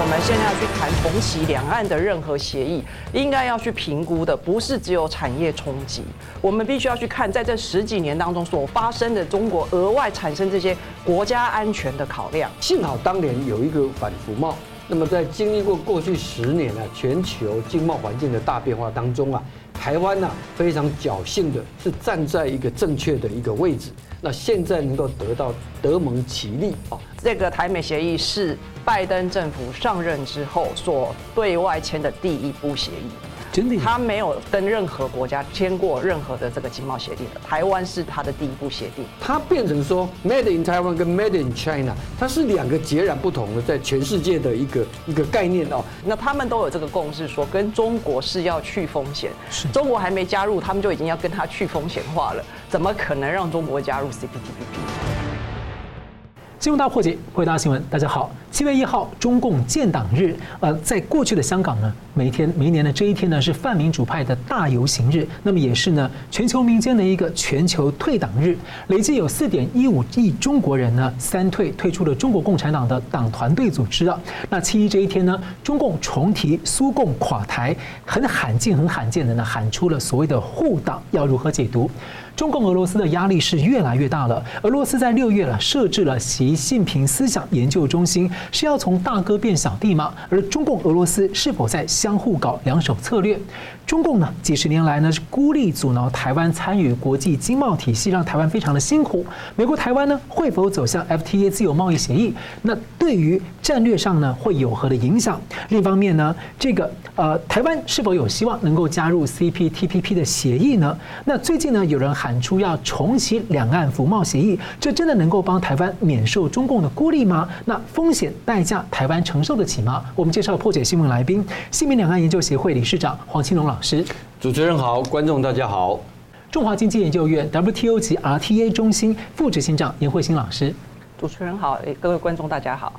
我们现在要去谈重启两岸的任何协议，应该要去评估的不是只有产业冲击，我们必须要去看在这十几年当中所发生的中国额外产生这些国家安全的考量。幸好当年有一个反服贸，那么在经历过过去十年啊全球经贸环境的大变化当中啊，台湾呢非常侥幸的是站在一个正确的一个位置。那现在能够得到德蒙其利啊，这个台美协议是拜登政府上任之后所对外签的第一部协议。真的，他没有跟任何国家签过任何的这个经贸协定的，台湾是他的第一步协定。它变成说，Made in Taiwan 跟 Made in China，它是两个截然不同的，在全世界的一个一个概念哦。那他们都有这个共识，说跟中国是要去风险。中国还没加入，他们就已经要跟他去风险化了，怎么可能让中国加入 CPTPP？新闻大破解，回答新闻，大家好。七月一号，中共建党日。呃，在过去的香港呢，每天、每年的这一天呢，是泛民主派的大游行日。那么也是呢，全球民间的一个全球退党日。累计有四点一五亿中国人呢，三退退出了中国共产党的党团队组织啊。那七一这一天呢，中共重提苏共垮台，很罕见、很罕见的呢，喊出了所谓的护党，要如何解读？中共俄罗斯的压力是越来越大了。俄罗斯在六月了设置了习近平思想研究中心，是要从大哥变小弟吗？而中共俄罗斯是否在相互搞两手策略？中共呢，几十年来呢是孤立阻挠台湾参与国际经贸体系，让台湾非常的辛苦。美国台湾呢会否走向 FTA 自由贸易协议？那对于战略上呢会有何的影响？另一方面呢，这个呃台湾是否有希望能够加入 CPTPP 的协议呢？那最近呢有人喊出要重启两岸服贸协议，这真的能够帮台湾免受中共的孤立吗？那风险代价台湾承受得起吗？我们介绍破解新闻来宾，新民两岸研究协会理事长黄钦荣老。老师，主持人好，观众大家好。中华经济研究院 WTO 及 RTA 中心副执行长严慧欣老师，主持人好，各位观众大家好，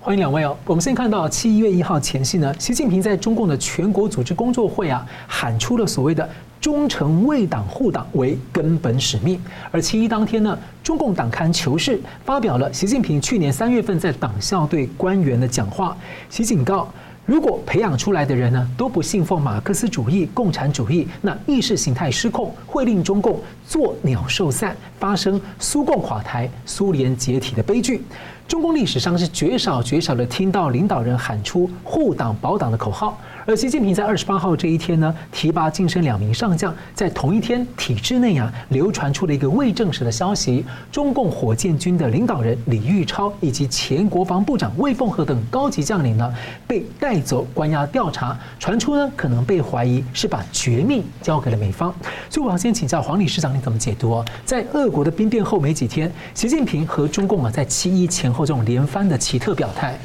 欢迎两位哦。我们先看到七月一号前夕呢，习近平在中共的全国组织工作会啊，喊出了所谓的忠诚为党护党为根本使命。而七一当天呢，中共党刊《求是》发表了习近平去年三月份在党校对官员的讲话，其警告。如果培养出来的人呢，都不信奉马克思主义、共产主义，那意识形态失控，会令中共作鸟兽散，发生苏共垮台、苏联解体的悲剧。中共历史上是绝少绝少的听到领导人喊出护党保党的口号。而习近平在二十八号这一天呢，提拔晋升两名上将，在同一天体制内啊，流传出了一个未证实的消息：中共火箭军的领导人李玉超以及前国防部长魏凤和等高级将领呢，被带走关押调查，传出呢可能被怀疑是把绝密交给了美方。所以我要先请教黄理事长，你怎么解读哦？在俄国的兵变后没几天，习近平和中共啊在七一前后这种连番的奇特表态。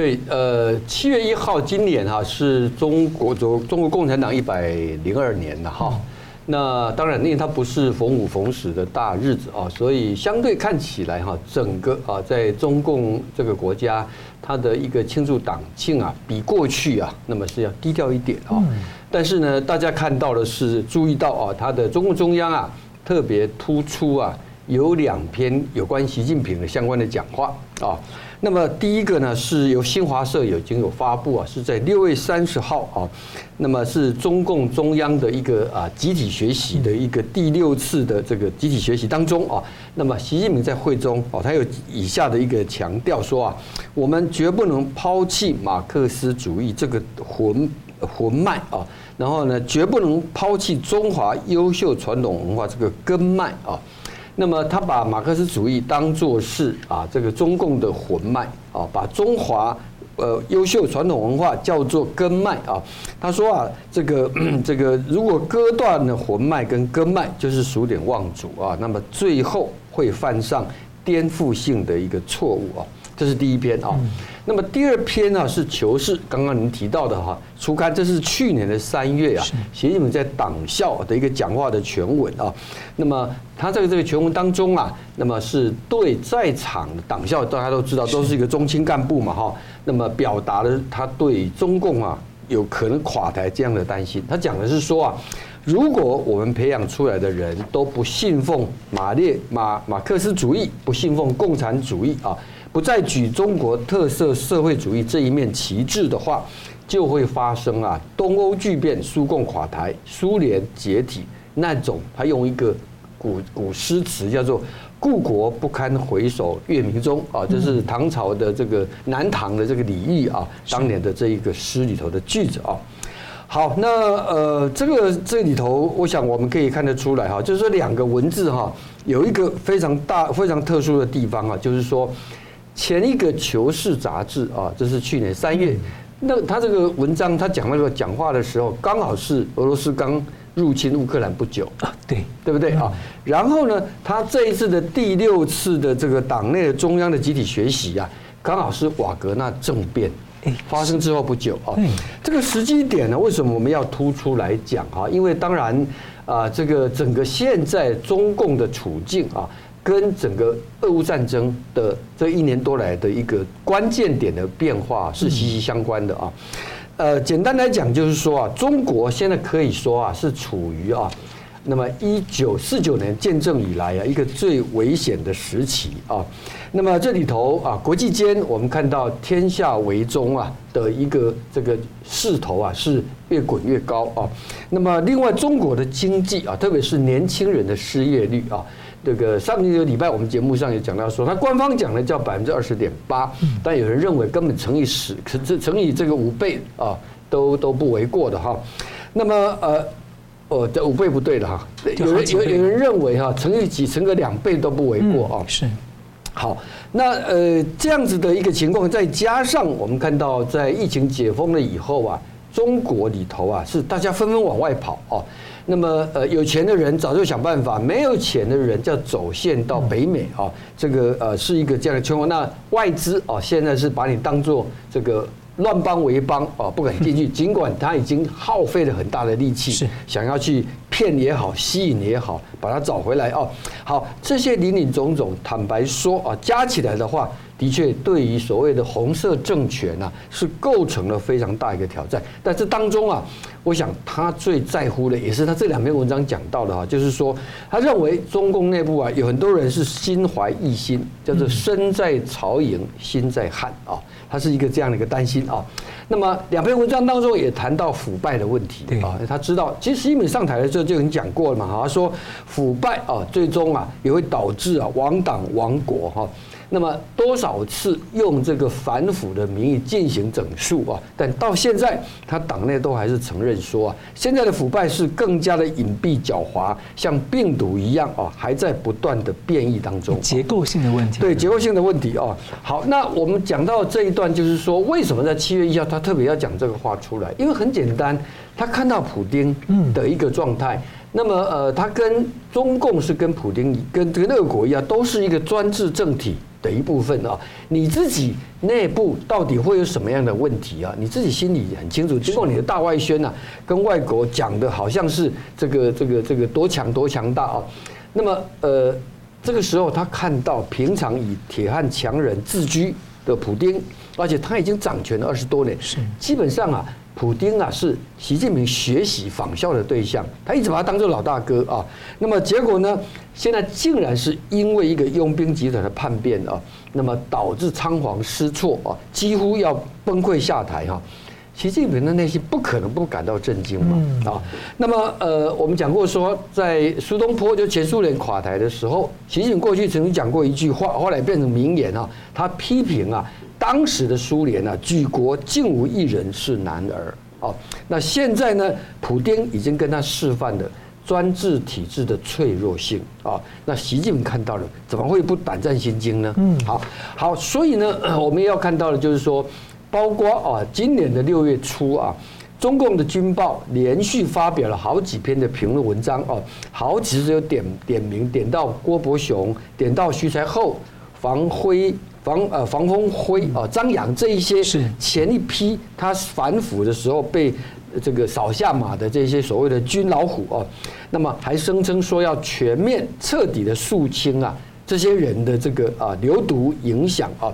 对，呃，七月一号，今年哈是中国中中国共产党一百零二年的哈。那当然，因为它不是逢五逢十的大日子啊，所以相对看起来哈，整个啊，在中共这个国家，它的一个庆祝党庆啊，比过去啊，那么是要低调一点啊。但是呢，大家看到的是，注意到啊，它的中共中央啊，特别突出啊，有两篇有关习近平的相关的讲话啊。那么第一个呢，是由新华社已经有发布啊，是在六月三十号啊，那么是中共中央的一个啊集体学习的一个第六次的这个集体学习当中啊，那么习近平在会中啊，他有以下的一个强调说啊，我们绝不能抛弃马克思主义这个魂魂脉啊，然后呢，绝不能抛弃中华优秀传统文化这个根脉啊。那么他把马克思主义当作是啊这个中共的魂脉啊，把中华呃优秀传统文化叫做根脉啊。他说啊，这个 这个如果割断了魂脉跟根脉，就是数典忘祖啊，那么最后会犯上颠覆性的一个错误啊。这是第一篇啊。那么第二篇呢是求是，刚刚您提到的哈，初刊，这是去年的三月啊，习近平在党校的一个讲话的全文啊。那么他在这个全文当中啊，那么是对在场的党校，大家都知道都是一个中青干部嘛哈。那么表达了他对中共啊有可能垮台这样的担心。他讲的是说啊，如果我们培养出来的人都不信奉马列马马克思主义，不信奉共产主义啊。不再举中国特色社会主义这一面旗帜的话，就会发生啊东欧巨变、苏共垮台、苏联解体那种。他用一个古古诗词叫做“故国不堪回首月明中”啊，这是唐朝的这个南唐的这个李煜啊当年的这一个诗里头的句子啊。好，那呃，这个这里头，我想我们可以看得出来哈，就是说两个文字哈，有一个非常大、非常特殊的地方啊，就是说前一个《求是》杂志啊，这是去年三月，那他这个文章他讲那个讲话的时候，刚好是俄罗斯刚入侵乌克兰不久啊，对对不对啊？然后呢，他这一次的第六次的这个党内的中央的集体学习啊，刚好是瓦格纳政变。发生之后不久啊，这个时机点呢，为什么我们要突出来讲哈？因为当然啊，这个整个现在中共的处境啊，跟整个俄乌战争的这一年多来的一个关键点的变化是息息相关的啊。呃，简单来讲就是说啊，中国现在可以说啊，是处于啊。那么，一九四九年建政以来啊，一个最危险的时期啊。那么这里头啊，国际间我们看到天下为中啊的一个这个势头啊，是越滚越高啊。那么另外，中国的经济啊，特别是年轻人的失业率啊，这个上一个礼拜我们节目上也讲到说，它官方讲的叫百分之二十点八，但有人认为根本乘以十，这乘以这个五倍啊，都都不为过的哈。那么呃。哦，这五倍不对的哈，有人有有人认为哈，乘以几乘个两倍都不为过啊。是，好，那呃这样子的一个情况，再加上我们看到在疫情解封了以后啊，中国里头啊是大家纷纷往外跑哦。那么呃有钱的人早就想办法，没有钱的人叫走线到北美啊，这个呃是一个这样的情况。那外资啊现在是把你当做这个。乱帮为帮啊，不敢进去。尽管他已经耗费了很大的力气，是想要去骗也好，吸引也好，把它找回来哦。好，这些林林总总，坦白说啊，加起来的话。的确，对于所谓的红色政权啊，是构成了非常大一个挑战。但这当中啊，我想他最在乎的，也是他这两篇文章讲到的哈，就是说，他认为中共内部啊，有很多人是心怀异心，叫做身在曹营心在汉啊，他是一个这样的一个担心啊。那么两篇文章当中也谈到腐败的问题啊，他知道，其实习近平上台的时候就已经讲过了嘛，他说腐败啊，最终啊也会导致啊亡党亡国哈。那么多少次用这个反腐的名义进行整肃啊？但到现在，他党内都还是承认说啊，现在的腐败是更加的隐蔽狡猾，像病毒一样啊，还在不断的变异当中。结构性的问题。对，结构性的问题啊。好，那我们讲到这一段，就是说，为什么在七月一号他特别要讲这个话出来？因为很简单，他看到普丁的一个状态。那么呃，他跟中共是跟普京跟这个俄国一样，都是一个专制政体。的一部分啊，你自己内部到底会有什么样的问题啊？你自己心里很清楚。经过你的大外宣啊，跟外国讲的好像是这个这个这个多强多强大啊。那么呃，这个时候他看到平常以铁汉强人自居的普丁，而且他已经掌权了二十多年，是基本上啊。普丁啊，是习近平学习仿效的对象，他一直把他当做老大哥啊。那么结果呢？现在竟然是因为一个佣兵集团的叛变啊，那么导致仓皇失措啊，几乎要崩溃下台哈。习近平的内心不可能不感到震惊嘛啊。那么呃，我们讲过说，在苏东坡就前苏联垮台的时候，习近平过去曾经讲过一句话，后来变成名言啊，他批评啊。当时的苏联啊，举国竟无一人是男儿哦。那现在呢，普丁已经跟他示范了专制体制的脆弱性啊。那习近平看到了，怎么会不胆战心惊呢？嗯，好，好，所以呢，我们要看到的，就是说，包括啊，今年的六月初啊，中共的军报连续发表了好几篇的评论文章哦，好几次有点点名，点到郭伯雄，点到徐才厚、防辉。防呃防风辉啊张扬这一些是前一批他反腐的时候被这个扫下马的这些所谓的军老虎啊，那么还声称说要全面彻底的肃清啊这些人的这个啊流毒影响啊，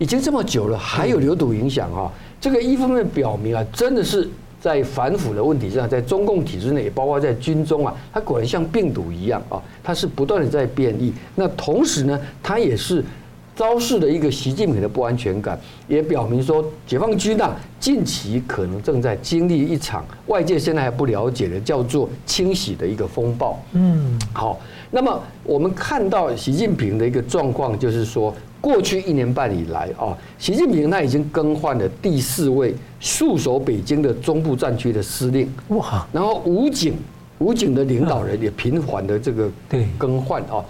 已经这么久了还有流毒影响啊，这个一方面表明啊真的是在反腐的问题上，在中共体制内，包括在军中啊，它果然像病毒一样啊，它是不断的在变异。那同时呢，它也是。昭示了一个习近平的不安全感，也表明说解放军呐近期可能正在经历一场外界现在还不了解的叫做清洗的一个风暴。嗯，好，那么我们看到习近平的一个状况，就是说过去一年半以来啊，习近平他已经更换了第四位戍守北京的中部战区的司令。哇，然后武警武警的领导人也频繁的这个更换啊。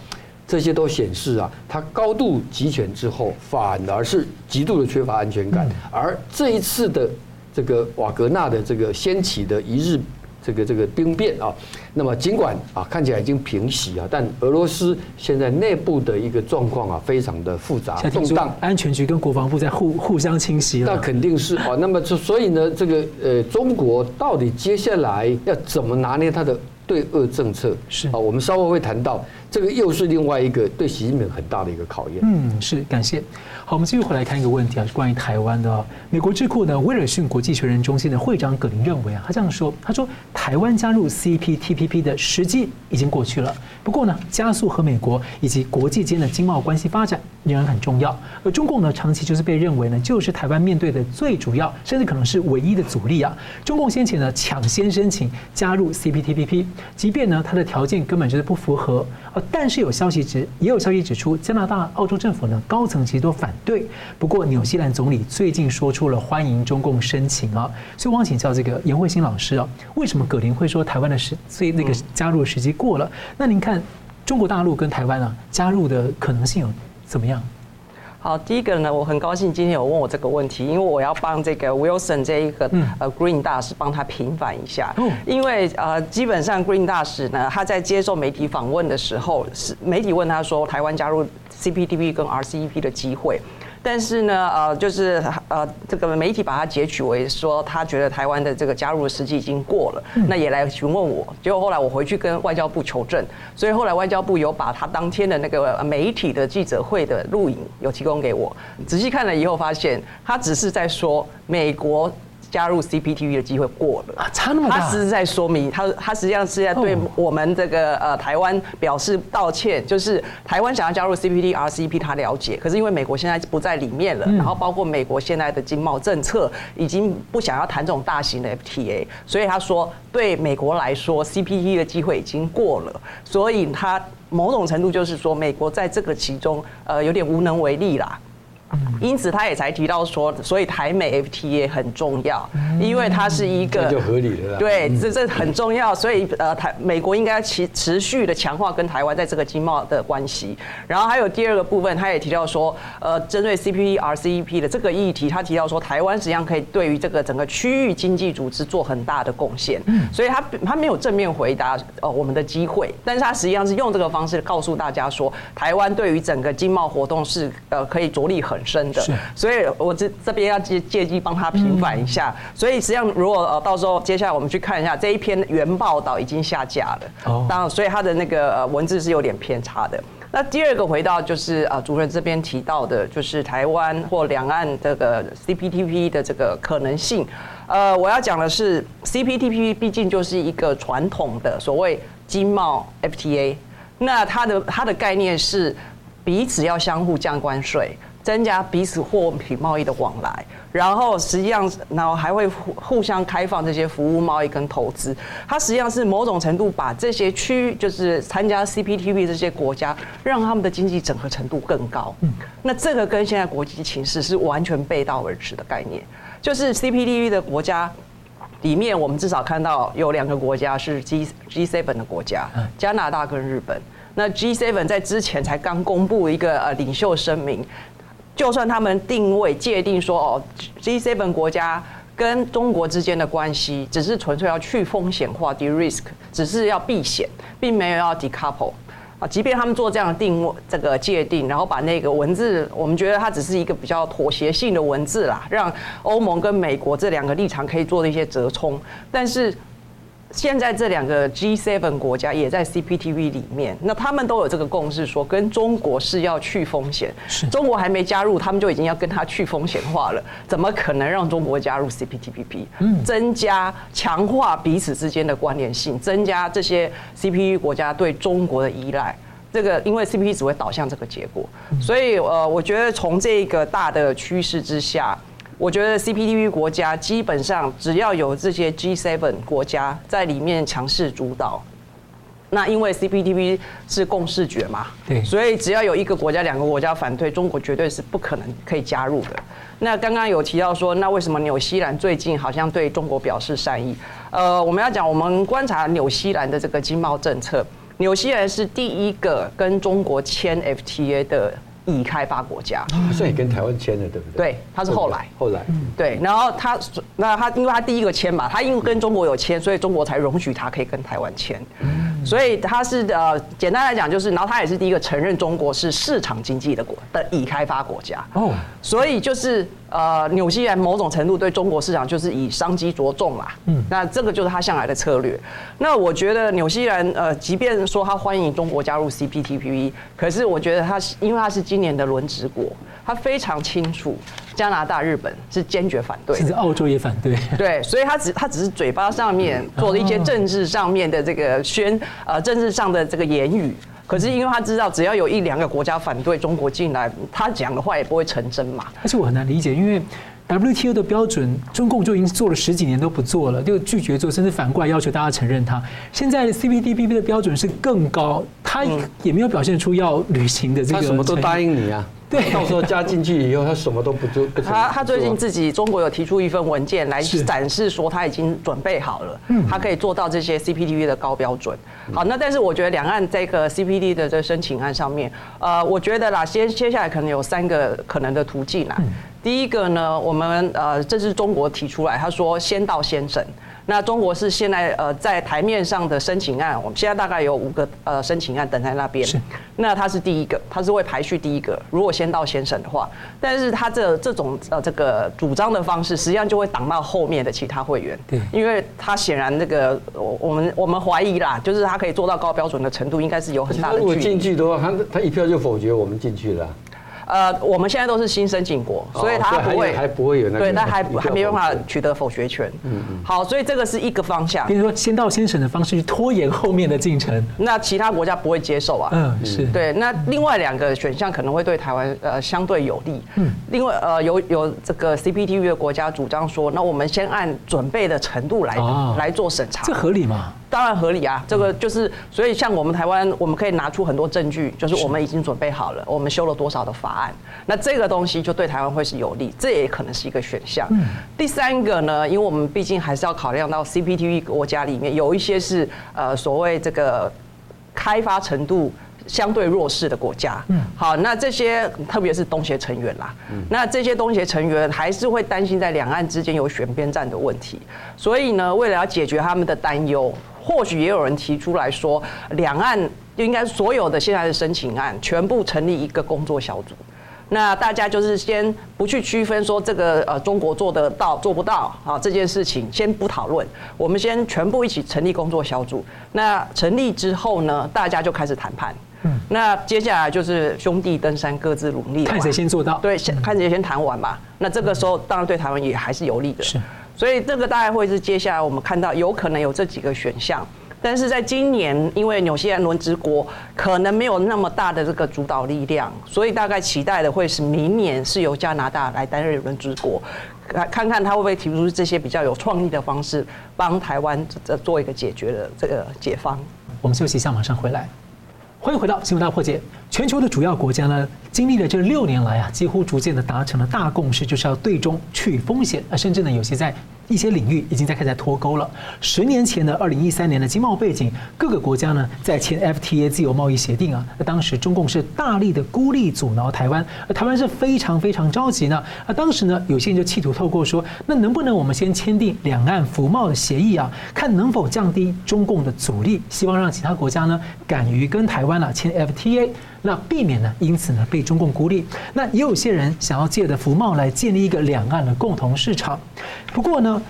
这些都显示啊，他高度集权之后，反而是极度的缺乏安全感。而这一次的这个瓦格纳的这个掀起的一日这个这个兵变啊，那么尽管啊看起来已经平息啊，但俄罗斯现在内部的一个状况啊，非常的复杂动荡。安全局跟国防部在互互相侵袭了。那肯定是啊。那么就所以呢，这个呃，中国到底接下来要怎么拿捏它的对俄政策？是啊，我们稍后会谈到。这个又是另外一个对习近平很大的一个考验。嗯，是感谢。好，我们继续回来看一个问题啊，是关于台湾的。美国智库呢，威尔逊国际学人中心的会长葛林认为啊，他这样说，他说台湾加入 CPTPP 的时机已经过去了。不过呢，加速和美国以及国际间的经贸关系发展仍然很重要。而中共呢，长期就是被认为呢，就是台湾面对的最主要，甚至可能是唯一的阻力啊。中共先前呢，抢先申请加入 CPTPP，即便呢，它的条件根本就是不符合。但是有消息指，也有消息指出，加拿大、澳洲政府呢，高层其实都反对。不过，纽西兰总理最近说出了欢迎中共申请啊。所以，我想请教这个严慧欣老师啊，为什么葛林会说台湾的时，所以那个加入的时机过了？那您看，中国大陆跟台湾啊，加入的可能性有怎么样？好，第一个呢，我很高兴今天有问我这个问题，因为我要帮这个 Wilson 这一个呃 Green 大使帮他平反一下，因为呃基本上 Green 大使呢，他在接受媒体访问的时候，是媒体问他说台湾加入 CPTPP 跟 RCEP 的机会。但是呢，呃，就是呃，这个媒体把它截取为说，他觉得台湾的这个加入的时机已经过了，那也来询问我。结果后来我回去跟外交部求证，所以后来外交部有把他当天的那个媒体的记者会的录影有提供给我。仔细看了以后，发现他只是在说美国。加入 CPTPP 的机会过了，差那么大。他是在说明，他他实际上是在对我们这个呃台湾表示道歉，就是台湾想要加入 CPT、RCEP，他了解，可是因为美国现在不在里面了，然后包括美国现在的经贸政策已经不想要谈这种大型的 FTA，所以他说对美国来说 CPT 的机会已经过了，所以他某种程度就是说美国在这个其中呃有点无能为力啦。因此，他也才提到说，所以台美 FTA 很重要，因为它是一个就合理的对，这这很重要，所以呃，台美国应该持持续的强化跟台湾在这个经贸的关系。然后还有第二个部分，他也提到说，呃，针对 CPERCEP 的这个议题，他提到说，台湾实际上可以对于这个整个区域经济组织做很大的贡献。所以他他没有正面回答呃我们的机会，但是他实际上是用这个方式告诉大家说，台湾对于整个经贸活动是呃可以着力很深的，所以我这这边要借借机帮他平反一下。所以实际上，如果呃到时候接下来我们去看一下这一篇原报道已经下架了，哦，当然，所以他的那个呃文字是有点偏差的。那第二个回到就是啊主任这边提到的，就是台湾或两岸这个 CPTPP 的这个可能性。呃，我要讲的是 CPTPP 毕竟就是一个传统的所谓经贸 FTA，那它的它的概念是。彼此要相互降关税，增加彼此货品贸易的往来，然后实际上，然后还会互互相开放这些服务贸易跟投资。它实际上是某种程度把这些区，就是参加 CPTPP 这些国家，让他们的经济整合程度更高。嗯那这个跟现在国际形势是完全背道而驰的概念。就是 CPTPP 的国家里面，我们至少看到有两个国家是 G G7 的国家，加拿大跟日本。那 G7 在之前才刚公布一个呃领袖声明，就算他们定位界定说哦，G7 国家跟中国之间的关系只是纯粹要去风险化 de-risk，只是要避险，并没有要 decouple 啊。即便他们做这样的定位这个界定，然后把那个文字，我们觉得它只是一个比较妥协性的文字啦，让欧盟跟美国这两个立场可以做的一些折冲，但是。现在这两个 G7 国家也在 CPTPP 里面，那他们都有这个共识，说跟中国是要去风险。是中国还没加入，他们就已经要跟他去风险化了，怎么可能让中国加入 CPTPP？嗯，增加强化彼此之间的关联性，增加这些 CPTPP 国家对中国的依赖。这个因为 CPT 只会导向这个结果，所以呃，我觉得从这个大的趋势之下，我觉得 CPTPP 国家基本上只要有这些 G7 国家在里面强势主导。那因为 CPTPP 是共识决嘛，对，所以只要有一个国家、两个国家反对，中国绝对是不可能可以加入的。那刚刚有提到说，那为什么纽西兰最近好像对中国表示善意？呃，我们要讲，我们观察纽西兰的这个经贸政策，纽西兰是第一个跟中国签 FTA 的。已开发国家，好像也跟台湾签了，对不对？对，他是后来，后来，对，然后他，那他，因为他第一个签嘛，他因为跟中国有签，所以中国才容许他可以跟台湾签，所以他是呃，简单来讲就是，然后他也是第一个承认中国是市场经济的国的已开发国家，哦，所以就是。呃，纽西兰某种程度对中国市场就是以商机着重啦，嗯，那这个就是他向来的策略。那我觉得纽西兰呃，即便说他欢迎中国加入 CPTPP，可是我觉得他是因为他是今年的轮值国，他非常清楚加拿大、日本是坚决反对，甚至澳洲也反对，对，所以他只他只是嘴巴上面做了一些政治上面的这个宣呃政治上的这个言语。可是因为他知道，只要有一两个国家反对中国进来，他讲的话也不会成真嘛。而且我很难理解，因为 WTO 的标准，中共就已经做了十几年都不做了，就拒绝做，甚至反过来要求大家承认它。现在 CPTPP 的标准是更高，他也没有表现出要履行的这个。他什么都答应你啊。对，到时候加进去以后，他什么都不做。他他最近自己中国有提出一份文件来展示说他已经准备好了，他可以做到这些 CPTPP 的高标准。好，那但是我觉得两岸这个 CPD 的这个申请案上面，呃，我觉得啦，先接下来可能有三个可能的途径啦。第一个呢，我们呃，这是中国提出来，他说先到先审。那中国是现在呃在台面上的申请案，我们现在大概有五个呃申请案等在那边。是。那他是第一个，他是会排序第一个。如果先到先审的话，但是他这这种呃这个主张的方式，实际上就会挡到后面的其他会员。对。因为他显然那个我我们我们怀疑啦，就是他可以做到高标准的程度，应该是有很大的距离。如果进去的话，他他一票就否决我们进去了。呃，我们现在都是新申请国，所以他不会，还不会有那个，对，他还还没办法取得否决权。嗯嗯。好，所以这个是一个方向。比如说，先到先审的方式去拖延后面的进程，那其他国家不会接受啊。嗯，是对。那另外两个选项可能会对台湾呃相对有利。嗯。另外呃有有这个 CPTPP 的国家主张说，那我们先按准备的程度来来做审查。这合理吗？当然合理啊，这个就是，所以像我们台湾，我们可以拿出很多证据，就是我们已经准备好了，我们修了多少的法案，那这个东西就对台湾会是有利，这也可能是一个选项。第三个呢，因为我们毕竟还是要考量到 CPTPP 国家里面有一些是呃所谓这个开发程度。相对弱势的国家，嗯，好，那这些特别是东协成员啦，嗯，那这些东协成员还是会担心在两岸之间有选边站的问题，所以呢，为了要解决他们的担忧，或许也有人提出来说，两岸应该所有的现在的申请案全部成立一个工作小组，那大家就是先不去区分说这个呃中国做得到做不到啊这件事情，先不讨论，我们先全部一起成立工作小组，那成立之后呢，大家就开始谈判。嗯，那接下来就是兄弟登山各自努力，看谁先做到。对，先看谁先谈完嘛。那这个时候当然对台湾也还是有利的。是，所以这个大概会是接下来我们看到有可能有这几个选项。但是在今年，因为纽西兰轮值国可能没有那么大的这个主导力量，所以大概期待的会是明年是由加拿大来担任轮值国，看看看他会不会提出这些比较有创意的方式，帮台湾这做一个解决的这个解方。我们休息一下，马上回来。欢迎回到新闻大破解。全球的主要国家呢，经历了这六年来啊，几乎逐渐的达成了大共识，就是要对中去风险啊，甚至呢，有些在。一些领域已经在开始在脱钩了。十年前的二零一三年的经贸背景，各个国家呢在签 FTA 自由贸易协定啊。那当时中共是大力的孤立阻挠台湾，而台湾是非常非常着急呢。那当时呢，有些人就企图透过说，那能不能我们先签订两岸服贸的协议啊，看能否降低中共的阻力，希望让其他国家呢敢于跟台湾啊签 FTA。那避免呢，因此呢被中共孤立。那也有些人想要借着服贸来建立一个两岸的共同市场。不过呢，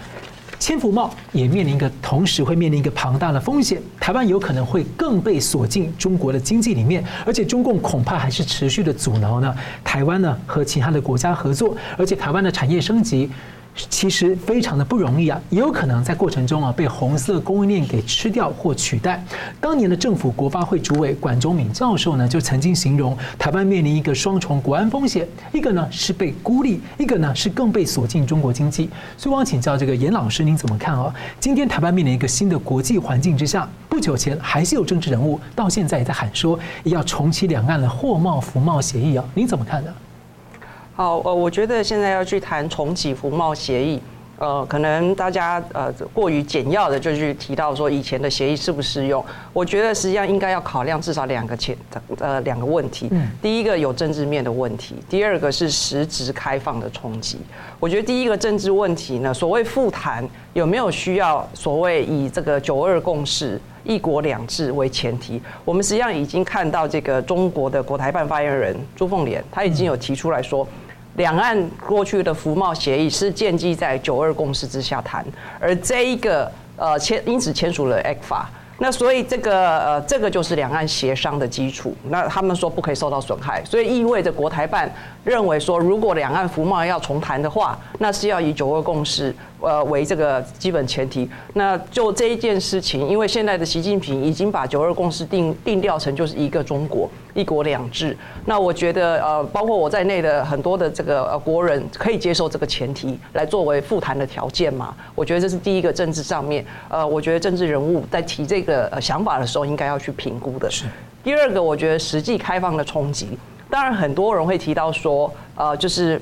签服贸也面临一个，同时会面临一个庞大的风险。台湾有可能会更被锁进中国的经济里面，而且中共恐怕还是持续的阻挠呢台湾呢和其他的国家合作，而且台湾的产业升级。其实非常的不容易啊，也有可能在过程中啊被红色供应链给吃掉或取代。当年的政府国发会主委管中闵教授呢，就曾经形容台湾面临一个双重国安风险，一个呢是被孤立，一个呢是更被锁进中国经济。所以我想请教这个严老师，您怎么看啊？今天台湾面临一个新的国际环境之下，不久前还是有政治人物到现在也在喊说要重启两岸的货贸服贸协议啊，您怎么看呢？好，呃，我觉得现在要去谈重启服贸协议，呃，可能大家呃过于简要的就去提到说以前的协议适不适用。我觉得实际上应该要考量至少两个前呃两个问题。嗯第一个有政治面的问题，第二个是实质开放的冲击。我觉得第一个政治问题呢，所谓复谈有没有需要所谓以这个九二共识、一国两制为前提？我们实际上已经看到这个中国的国台办发言人朱凤莲，他已经有提出来说。两岸过去的服贸协议是建基在九二共识之下谈，而这一个呃签因此签署了 ECFA，那所以这个呃这个就是两岸协商的基础。那他们说不可以受到损害，所以意味着国台办认为说，如果两岸服贸要重谈的话，那是要以九二共识。呃，为这个基本前提，那就这一件事情，因为现在的习近平已经把九二共识定定调成就是一个中国、一国两制。那我觉得，呃，包括我在内的很多的这个呃国人可以接受这个前提来作为复谈的条件嘛？我觉得这是第一个政治上面，呃，我觉得政治人物在提这个呃想法的时候应该要去评估的。是。第二个，我觉得实际开放的冲击，当然很多人会提到说，呃，就是。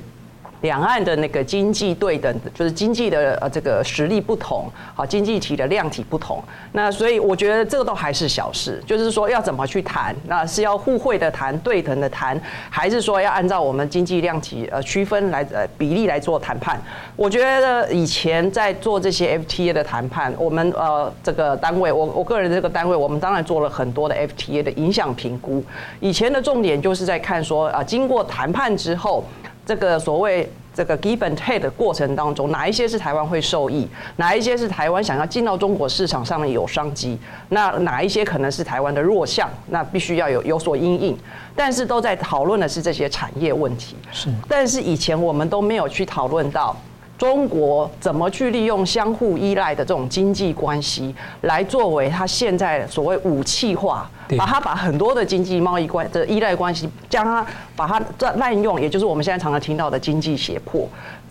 两岸的那个经济对等，就是经济的呃这个实力不同，好，经济体的量体不同，那所以我觉得这个都还是小事，就是说要怎么去谈，那是要互惠的谈，对等的谈，还是说要按照我们经济量体呃区分来呃比例来做谈判？我觉得以前在做这些 FTA 的谈判，我们呃这个单位，我我个人这个单位，我们当然做了很多的 FTA 的影响评估。以前的重点就是在看说啊，经过谈判之后。这个所谓这个 give and take 的过程当中，哪一些是台湾会受益，哪一些是台湾想要进到中国市场上面有商机，那哪一些可能是台湾的弱项，那必须要有有所因应。但是都在讨论的是这些产业问题。是，但是以前我们都没有去讨论到。中国怎么去利用相互依赖的这种经济关系，来作为它现在所谓武器化，把它把很多的经济贸易关的依赖关系，将它把它滥用，也就是我们现在常常听到的经济胁迫。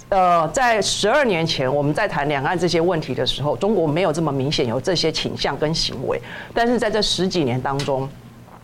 呃，在十二年前我们在谈两岸这些问题的时候，中国没有这么明显有这些倾向跟行为，但是在这十几年当中，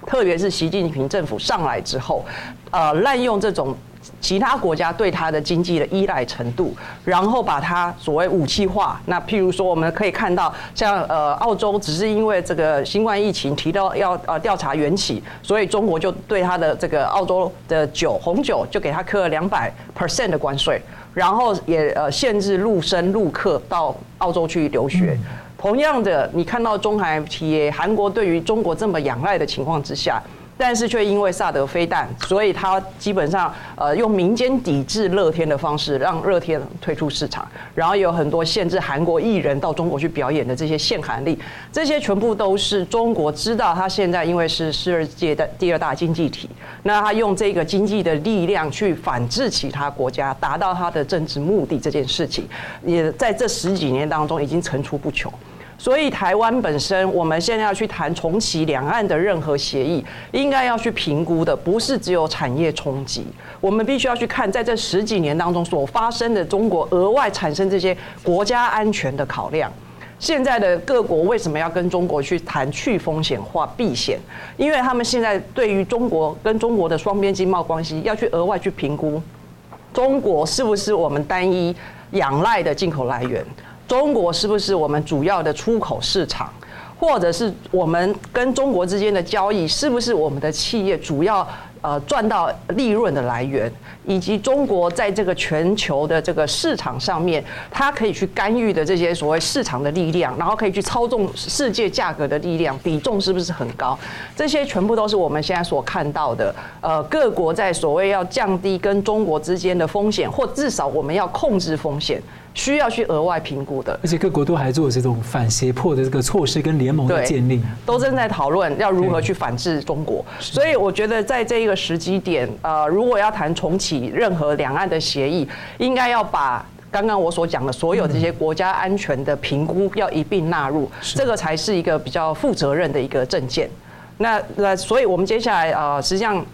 特别是习近平政府上来之后，呃，滥用这种。其他国家对它的经济的依赖程度，然后把它所谓武器化。那譬如说，我们可以看到，像呃澳洲，只是因为这个新冠疫情提到要呃调查缘起，所以中国就对它的这个澳洲的酒红酒就给它课了两百 percent 的关税，然后也呃限制陆生陆客到澳洲去留学。同样的，你看到中韩企业韩国对于中国这么仰赖的情况之下。但是却因为萨德飞弹，所以他基本上呃用民间抵制乐天的方式，让乐天退出市场，然后有很多限制韩国艺人到中国去表演的这些限韩令，这些全部都是中国知道他现在因为是世界的第二大经济体，那他用这个经济的力量去反制其他国家，达到他的政治目的这件事情，也在这十几年当中已经层出不穷。所以台湾本身，我们现在要去谈重启两岸的任何协议，应该要去评估的不是只有产业冲击，我们必须要去看在这十几年当中所发生的中国额外产生这些国家安全的考量。现在的各国为什么要跟中国去谈去风险化避险？因为他们现在对于中国跟中国的双边经贸关系要去额外去评估，中国是不是我们单一仰赖的进口来源？中国是不是我们主要的出口市场，或者是我们跟中国之间的交易，是不是我们的企业主要呃赚到利润的来源？以及中国在这个全球的这个市场上面，它可以去干预的这些所谓市场的力量，然后可以去操纵世界价格的力量比重是不是很高？这些全部都是我们现在所看到的。呃，各国在所谓要降低跟中国之间的风险，或至少我们要控制风险。需要去额外评估的，而且各国都还做这种反胁迫的这个措施跟联盟的建立，都正在讨论要如何去反制中国。所以我觉得在这一个时机点，呃，如果要谈重启任何两岸的协议，应该要把刚刚我所讲的所有这些国家安全的评估要一并纳入，这个才是一个比较负责任的一个证件。那那所以我们接下来啊，实际上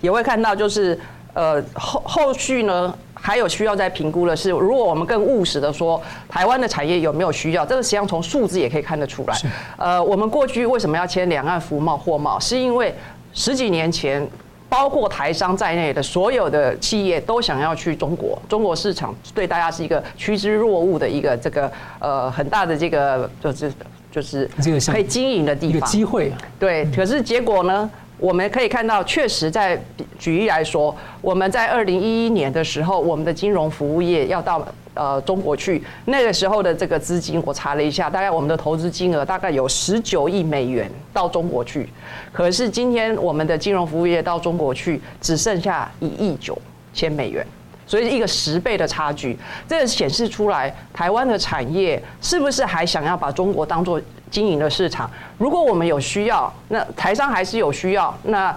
也会看到，就是呃后后续呢。还有需要再评估的是，如果我们更务实的说，台湾的产业有没有需要？这个实际上从数字也可以看得出来。呃，我们过去为什么要签两岸服贸货贸？是因为十几年前，包括台商在内的所有的企业都想要去中国，中国市场对大家是一个趋之若鹜的一个这个呃很大的这个就是就是可以经营的地方，机会。对，可是结果呢？我们可以看到，确实在举例来说，我们在二零一一年的时候，我们的金融服务业要到呃中国去，那个时候的这个资金，我查了一下，大概我们的投资金额大概有十九亿美元到中国去。可是今天我们的金融服务业到中国去，只剩下一亿九千美元，所以一个十倍的差距。这显示出来，台湾的产业是不是还想要把中国当做经营的市场，如果我们有需要，那台商还是有需要，那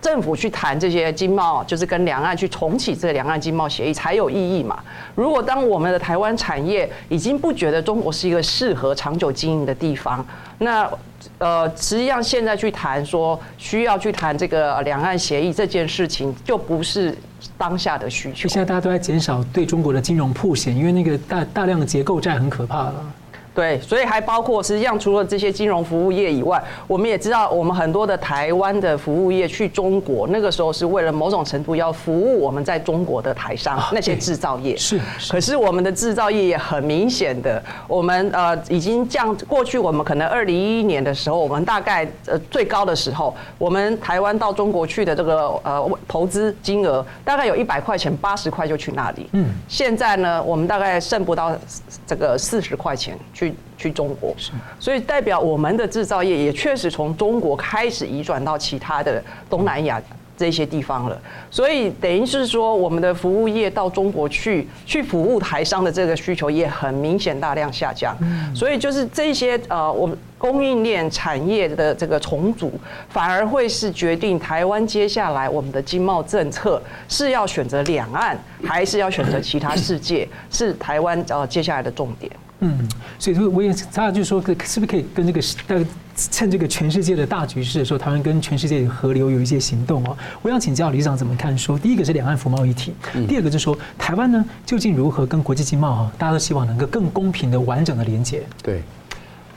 政府去谈这些经贸，就是跟两岸去重启这个两岸经贸协议才有意义嘛。如果当我们的台湾产业已经不觉得中国是一个适合长久经营的地方，那呃，实际上现在去谈说需要去谈这个两岸协议这件事情，就不是当下的需求。现在大家都在减少对中国的金融铺险，因为那个大大量的结构债很可怕了。对，所以还包括实际上除了这些金融服务业以外，我们也知道，我们很多的台湾的服务业去中国，那个时候是为了某种程度要服务我们在中国的台商那些制造业。是。可是我们的制造业也很明显的，我们呃已经降。过去我们可能二零一一年的时候，我们大概呃最高的时候，我们台湾到中国去的这个呃投资金额大概有一百块钱，八十块就去那里。嗯。现在呢，我们大概剩不到这个四十块钱去。去中国，所以代表我们的制造业也确实从中国开始移转到其他的东南亚这些地方了。所以等于是说，我们的服务业到中国去去服务台商的这个需求也很明显大量下降。所以就是这些呃，我们供应链产业的这个重组，反而会是决定台湾接下来我们的经贸政策是要选择两岸，还是要选择其他世界，是台湾呃接下来的重点。嗯，所以说我也他就说，是不是可以跟这个呃，趁这个全世界的大局势的时候，台湾跟全世界的河流有一些行动哦。我想请教李长怎么看？说第一个是两岸服贸一体，第二个就是说台湾呢究竟如何跟国际经贸哈，大家都希望能够更公平的、完整的连接。对，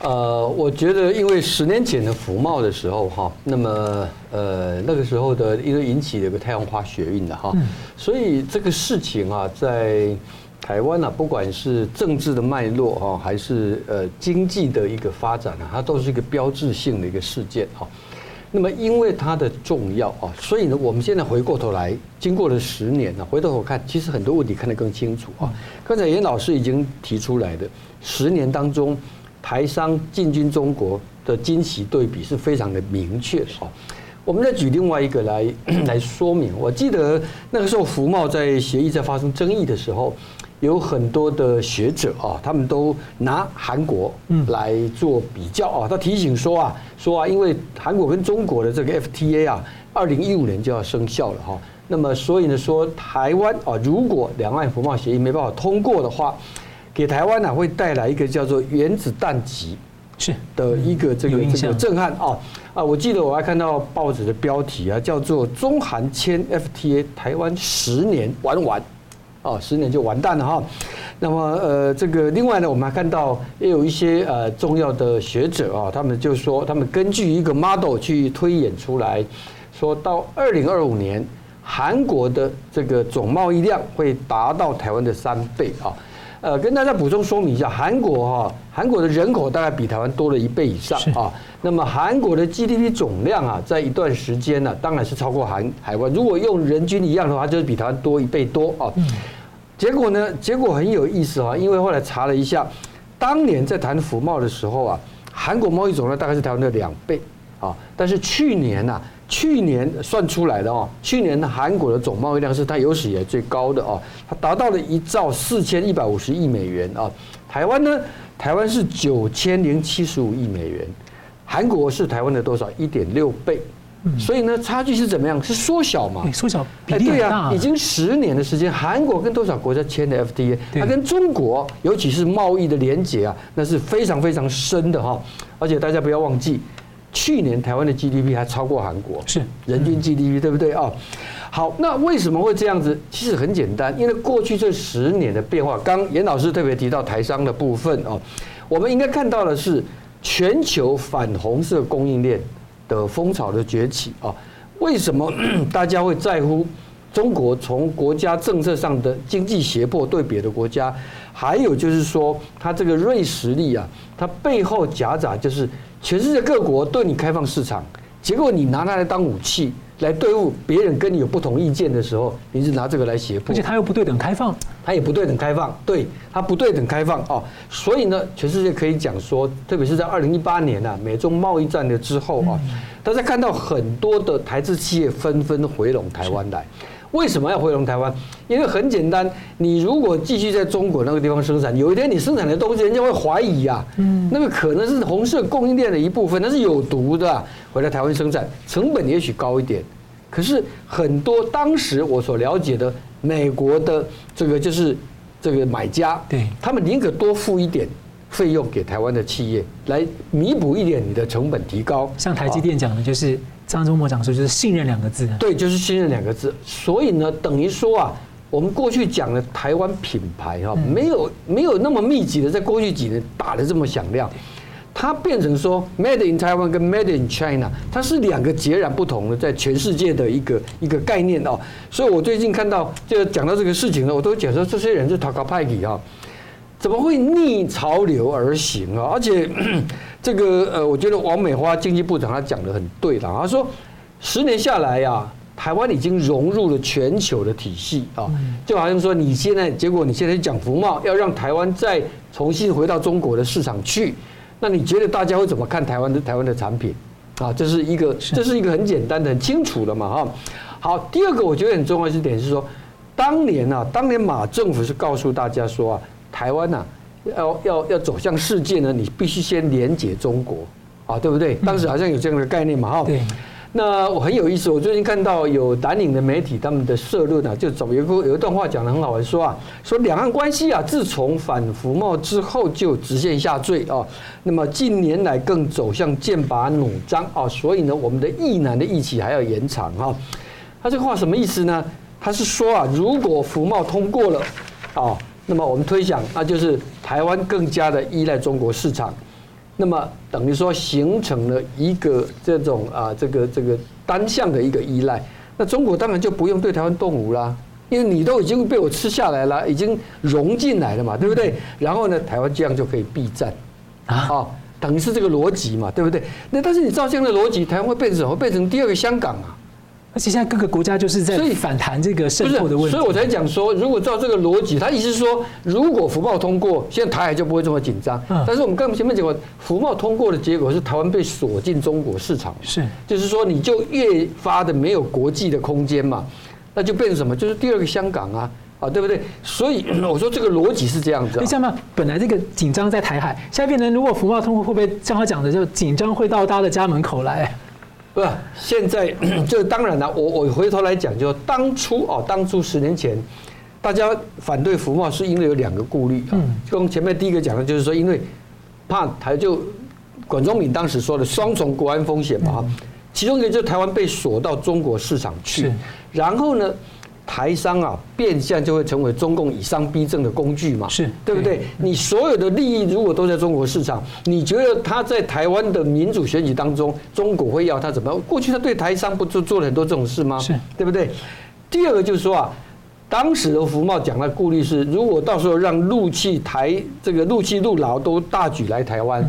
呃，我觉得因为十年前的服贸的时候哈，那么呃那个时候的因为引起了一个太阳花学运的哈，所以这个事情啊在。台湾啊，不管是政治的脉络哈，还是呃经济的一个发展啊，它都是一个标志性的一个事件哈。那么因为它的重要啊，所以呢，我们现在回过头来，经过了十年呢，回头我看，其实很多问题看得更清楚啊。刚才严老师已经提出来的，十年当中，台商进军中国的惊喜对比是非常的明确的。我们再举另外一个来 来说明，我记得那个时候服贸在协议在发生争议的时候。有很多的学者啊，他们都拿韩国来做比较啊。他提醒说啊，说啊，因为韩国跟中国的这个 FTA 啊，二零一五年就要生效了哈。那么所以呢，说台湾啊，如果两岸服贸协议没办法通过的话，给台湾呢会带来一个叫做原子弹级是的一个这个这个震撼啊啊！我记得我还看到报纸的标题啊，叫做中韩签 FTA，台湾十年玩完。哦，十年就完蛋了哈。那么呃，这个另外呢，我们还看到也有一些呃重要的学者啊，他们就说，他们根据一个 model 去推演出来，说到二零二五年，韩国的这个总贸易量会达到台湾的三倍啊。呃，跟大家补充说明一下，韩国哈，韩国的人口大概比台湾多了一倍以上啊。那么韩国的 GDP 总量啊，在一段时间呢，当然是超过韩海湾。如果用人均一样的话，就是比台湾多一倍多啊。结果呢，结果很有意思啊，因为后来查了一下，当年在谈服贸的时候啊，韩国贸易总量大概是台湾的两倍啊。但是去年呐，去年算出来的哦，去年韩国的总贸易量是它有史以来最高的哦，它达到了一兆四千一百五十亿美元啊。台湾呢，台湾是九千零七十五亿美元。韩国是台湾的多少？一点六倍所以呢，差距是怎么样？是缩小嘛？缩小比例很大。已经十年的时间，韩国跟多少国家签的 FTA？它跟中国，尤其是贸易的连结啊，那是非常非常深的哈。而且大家不要忘记，去年台湾的 GDP 还超过韩国，是人均 GDP，对不对啊？好，那为什么会这样子？其实很简单，因为过去这十年的变化，刚严老师特别提到台商的部分哦，我们应该看到的是全球反红色供应链。的风潮的崛起啊，为什么 大家会在乎中国从国家政策上的经济胁迫对别的国家？还有就是说，它这个锐实力啊，它背后夹杂就是全世界各国对你开放市场，结果你拿它来当武器。来对付别人跟你有不同意见的时候，你是拿这个来胁迫，而且它又不对等开放，它也不对等开放，对，它不对等开放哦，所以呢，全世界可以讲说，特别是在二零一八年啊，美中贸易战的之后啊，大家看到很多的台资企业纷纷回笼台湾来。为什么要回笼台湾？因为很简单，你如果继续在中国那个地方生产，有一天你生产的东西，人家会怀疑啊，嗯，那个可能是红色供应链的一部分，那是有毒的，回来台湾生产，成本也许高一点。可是很多当时我所了解的美国的这个就是这个买家，对，他们宁可多付一点费用给台湾的企业，来弥补一点你的成本提高。像台积电讲的就是。张忠谋讲说，就是信任两个字。对，就是信任两个字。所以呢，等于说啊，我们过去讲的台湾品牌哈，没有没有那么密集的，在过去几年打的这么响亮。它变成说，Made in Taiwan 跟 Made in China，它是两个截然不同的，在全世界的一个一个概念哦。所以我最近看到，就讲到这个事情呢，我都讲说这些人是讨好派系啊，怎么会逆潮流而行啊？而且。这个呃，我觉得王美花经济部长他讲的很对了。他说，十年下来呀，台湾已经融入了全球的体系啊，就好像说你现在结果你现在讲服贸，要让台湾再重新回到中国的市场去，那你觉得大家会怎么看台湾的台湾的产品啊？这是一个这是一个很简单的、很清楚的嘛哈。好，第二个我觉得很重要一点是说，当年啊，当年马政府是告诉大家说啊，台湾呐。要要要走向世界呢，你必须先连接中国，啊，对不对？当时好像有这样的概念嘛，哈。对。那我很有意思，我最近看到有南岭的媒体他们的社论啊，就总有个有一段话讲得很好玩，说啊，说两岸关系啊，自从反服贸之后就直线下坠啊，那么近年来更走向剑拔弩张啊，所以呢，我们的意难的役期还要延长哈。他这个话什么意思呢？他是说啊，如果服贸通过了，啊。那么我们推想，那就是台湾更加的依赖中国市场，那么等于说形成了一个这种啊，这个这个单向的一个依赖。那中国当然就不用对台湾动武啦，因为你都已经被我吃下来了，已经融进来了嘛，对不对？然后呢，台湾这样就可以避战啊，等于是这个逻辑嘛，对不对？那但是你照这样的逻辑，台湾会变成什么？变成第二个香港啊？而且现在各个国家就是在反弹这个渗透的问题，所以我才讲说，如果照这个逻辑，他意思是说，如果服贸通过，现在台海就不会这么紧张。但是我们刚前面讲过，服贸通过的结果是台湾被锁进中国市场，是，就是说你就越发的没有国际的空间嘛，那就变成什么？就是第二个香港啊，啊，对不对？所以 我说这个逻辑是这样子。你想嘛，本来这个紧张在台海，现在变成如果服贸通过，会不会像他讲的，就紧张会到大家的家门口来？不是，现在 这当然了，我我回头来讲，就当初哦，当初十年前，大家反对服贸是因为有两个顾虑啊。跟前面第一个讲的就是说，因为怕台就管中敏当时说的双重国安风险嘛，其中一个就是台湾被锁到中国市场去，然后呢。台商啊，变相就会成为中共以商逼政的工具嘛，是对不对？你所有的利益如果都在中国市场，你觉得他在台湾的民主选举当中，中国会要他怎么样？过去他对台商不就做了很多这种事吗？是对不对？第二个就是说啊，当时的福茂讲的顾虑是，如果到时候让陆企台这个陆企陆劳都大举来台湾，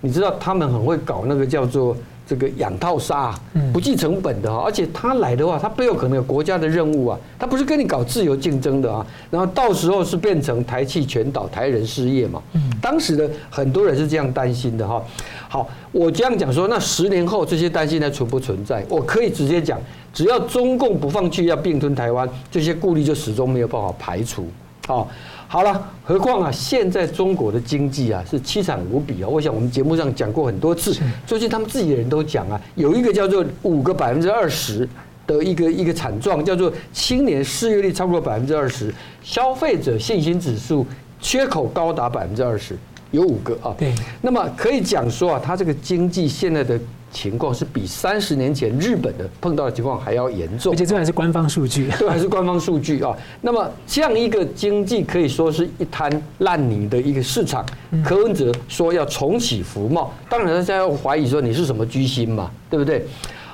你知道他们很会搞那个叫做。这个养套杀，不计成本的哈，而且他来的话，他背后可能有国家的任务啊，他不是跟你搞自由竞争的啊，然后到时候是变成台企全倒，台人失业嘛。当时的很多人是这样担心的哈。好，我这样讲说，那十年后这些担心还存不存在？我可以直接讲，只要中共不放弃要并吞台湾，这些顾虑就始终没有办法排除。好。好了，何况啊，现在中国的经济啊是凄惨无比啊！我想我们节目上讲过很多次，最近他们自己的人都讲啊，有一个叫做五个百分之二十的一个一个惨状，叫做青年失业率超过百分之二十，消费者信心指数缺口高达百分之二十，有五个啊。对，那么可以讲说啊，它这个经济现在的。情况是比三十年前日本的碰到的情况还要严重，而且这还是官方数据，对，还是官方数据啊。那么这样一个经济可以说是一滩烂泥的一个市场，柯文哲说要重启服贸，当然大家要怀疑说你是什么居心嘛，对不对？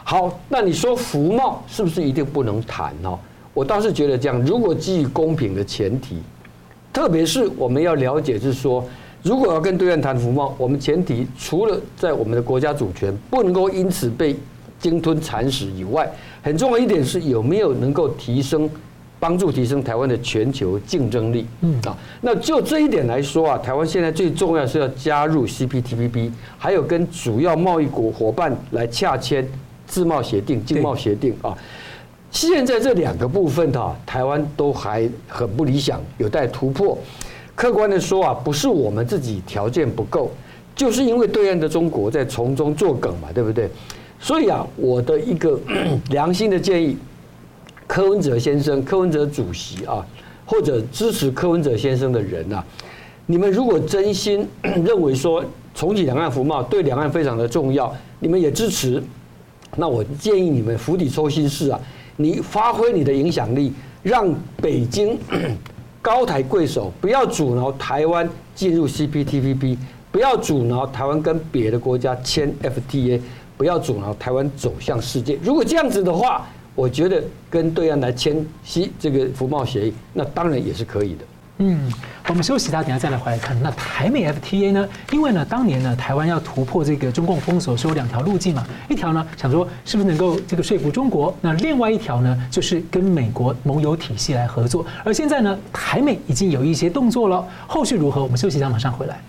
好，那你说服贸是不是一定不能谈哦？我倒是觉得这样，如果基于公平的前提，特别是我们要了解是说。如果要跟对岸谈服贸，我们前提除了在我们的国家主权不能够因此被鲸吞蚕食以外，很重要一点是有没有能够提升、帮助提升台湾的全球竞争力。嗯啊，那就这一点来说啊，台湾现在最重要是要加入 CPTPP，还有跟主要贸易国伙伴来洽签自贸协定、经贸协定啊。现在这两个部分哈，台湾都还很不理想，有待突破。客观的说啊，不是我们自己条件不够，就是因为对岸的中国在从中作梗嘛，对不对？所以啊，我的一个 良心的建议，柯文哲先生、柯文哲主席啊，或者支持柯文哲先生的人啊，你们如果真心 认为说重启两岸服贸对两岸非常的重要，你们也支持，那我建议你们釜底抽薪式啊，你发挥你的影响力，让北京。高抬贵手，不要阻挠台湾进入 CPTPP，不要阻挠台湾跟别的国家签 FTA，不要阻挠台湾走向世界。如果这样子的话，我觉得跟对岸来签 C 这个服贸协议，那当然也是可以的。嗯，我们休息一下，等下再来回来看。那台美 FTA 呢？因为呢，当年呢，台湾要突破这个中共封锁，是有两条路径嘛。一条呢，想说是不是能够这个说服中国？那另外一条呢，就是跟美国盟友体系来合作。而现在呢，台美已经有一些动作了。后续如何？我们休息一下，马上回来。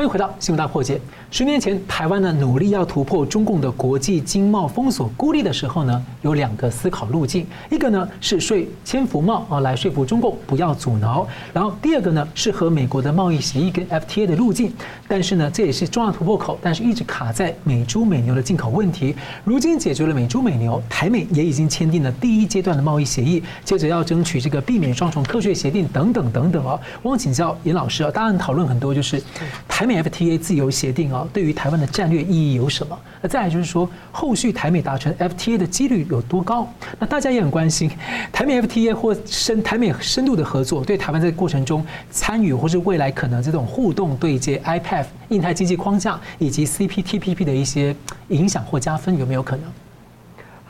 欢迎回到新闻大破解。十年前，台湾呢努力要突破中共的国际经贸封锁孤立的时候呢，有两个思考路径。一个呢是说签服贸啊，来说服中共不要阻挠；然后第二个呢是和美国的贸易协议跟 FTA 的路径。但是呢，这也是重要突破口，但是一直卡在美猪美牛的进口问题。如今解决了美猪美牛，台美也已经签订了第一阶段的贸易协议，接着要争取这个避免双重课税协定等等等等哦。我请教尹老师啊，当然讨论很多，就是台美 FTA 自由协定啊，对于台湾的战略意义有什么？那再来就是说，后续台美达成 FTA 的几率有多高？那大家也很关心，台美 FTA 或深台美深度的合作，对台湾在过程中参与或是未来可能这种互动对接 IPEF 印太经济框架以及 CPTPP 的一些影响或加分，有没有可能？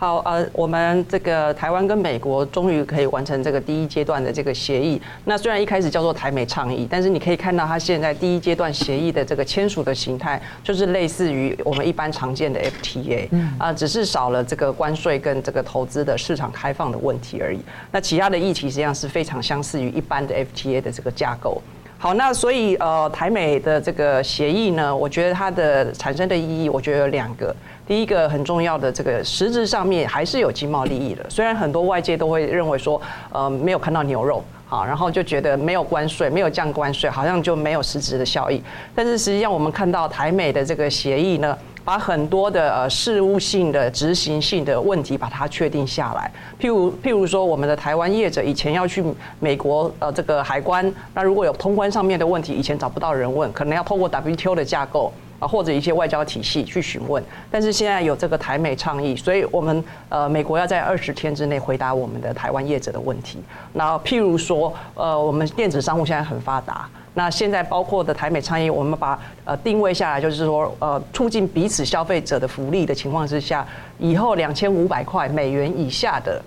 好，呃，我们这个台湾跟美国终于可以完成这个第一阶段的这个协议。那虽然一开始叫做台美倡议，但是你可以看到它现在第一阶段协议的这个签署的形态，就是类似于我们一般常见的 FTA，啊，只是少了这个关税跟这个投资的市场开放的问题而已。那其他的议题实际上是非常相似于一般的 FTA 的这个架构。好，那所以呃，台美的这个协议呢，我觉得它的产生的意义，我觉得有两个。第一个很重要的这个实质上面还是有经贸利益的，虽然很多外界都会认为说，呃，没有看到牛肉，好，然后就觉得没有关税，没有降关税，好像就没有实质的效益。但是实际上我们看到台美的这个协议呢，把很多的呃事务性的执行性的问题把它确定下来。譬如譬如说，我们的台湾业者以前要去美国呃这个海关，那如果有通关上面的问题，以前找不到人问，可能要透过 WTO 的架构。啊，或者一些外交体系去询问，但是现在有这个台美倡议，所以我们呃，美国要在二十天之内回答我们的台湾业者的问题。那譬如说，呃，我们电子商务现在很发达，那现在包括的台美倡议，我们把呃定位下来，就是说呃，促进彼此消费者的福利的情况之下，以后两千五百块美元以下的。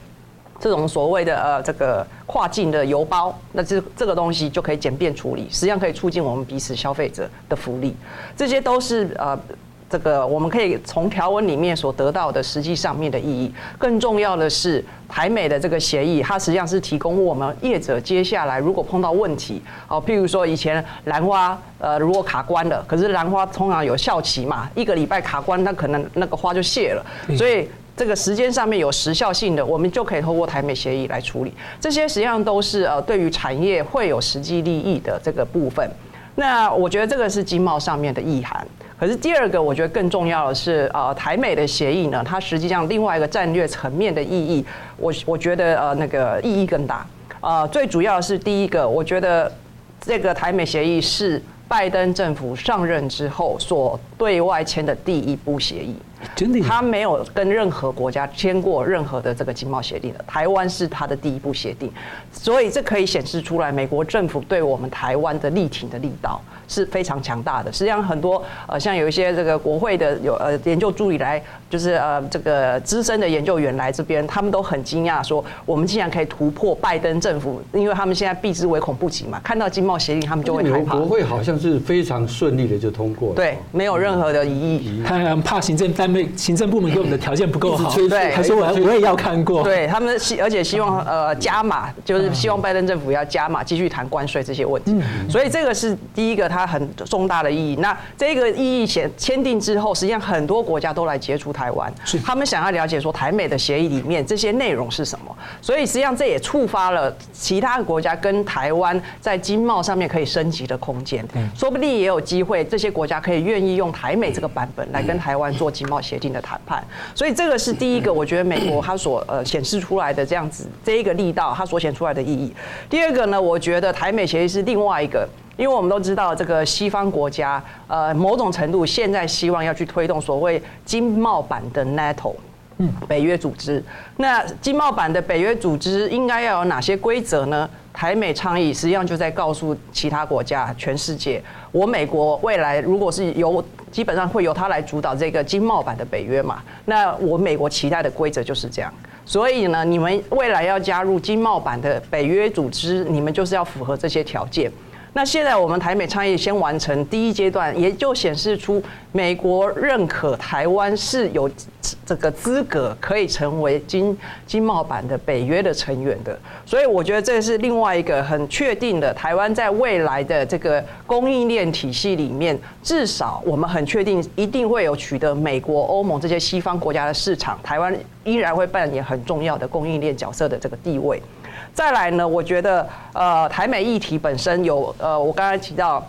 这种所谓的呃这个跨境的邮包，那这这个东西就可以简便处理，实际上可以促进我们彼此消费者的福利，这些都是呃这个我们可以从条文里面所得到的实际上面的意义。更重要的是，台美的这个协议，它实际上是提供我们业者接下来如果碰到问题，哦，譬如说以前兰花呃如果卡关了，可是兰花通常有效期嘛，一个礼拜卡关，那可能那个花就谢了，所以。这个时间上面有时效性的，我们就可以透过台美协议来处理。这些实际上都是呃对于产业会有实际利益的这个部分。那我觉得这个是经贸上面的意涵。可是第二个，我觉得更重要的是，呃，台美的协议呢，它实际上另外一个战略层面的意义，我我觉得呃那个意义更大。呃，最主要的是第一个，我觉得这个台美协议是拜登政府上任之后所对外签的第一步协议。真的，他没有跟任何国家签过任何的这个经贸协定的，台湾是他的第一步协定，所以这可以显示出来，美国政府对我们台湾的力挺的力道。是非常强大的。实际上，很多呃，像有一些这个国会的有呃研究助理来，就是呃这个资深的研究员来这边，他们都很惊讶说，我们竟然可以突破拜登政府，因为他们现在避之唯恐不及嘛，看到经贸协定他们就会害怕。国会好像是非常顺利的就通过了，对，没有任何的疑义。他很怕行政单位、行政部门给我们的条件不够好，对，他说我我也要看过，对他们希而且希望呃加码，就是希望拜登政府要加码继续谈关税这些问题，所以这个是第一个它很重大的意义。那这个意义签签订之后，实际上很多国家都来接触台湾，他们想要了解说台美的协议里面这些内容是什么，所以实际上这也触发了其他国家跟台湾在经贸上面可以升级的空间，说不定也有机会这些国家可以愿意用台美这个版本来跟台湾做经贸协定的谈判。所以这个是第一个，我觉得美国它所呃显示出来的这样子这一个力道，它所显出来的意义。第二个呢，我觉得台美协议是另外一个，因为我们都知道这个西方国家呃某种程度现在希望要去推动所谓经贸版的 NATO，嗯，北约组织。那经贸版的北约组织应该要有哪些规则呢？台美倡议实际上就在告诉其他国家、全世界，我美国未来如果是由基本上会由他来主导这个经贸版的北约嘛，那我美国期待的规则就是这样。所以呢，你们未来要加入经贸版的北约组织，你们就是要符合这些条件。那现在我们台美倡议先完成第一阶段，也就显示出美国认可台湾是有这个资格可以成为经经贸版的北约的成员的。所以我觉得这是另外一个很确定的，台湾在未来的这个供应链体系里面，至少我们很确定一定会有取得美国、欧盟这些西方国家的市场，台湾依然会扮演很重要的供应链角色的这个地位。再来呢，我觉得呃，台美议题本身有呃，我刚才提到，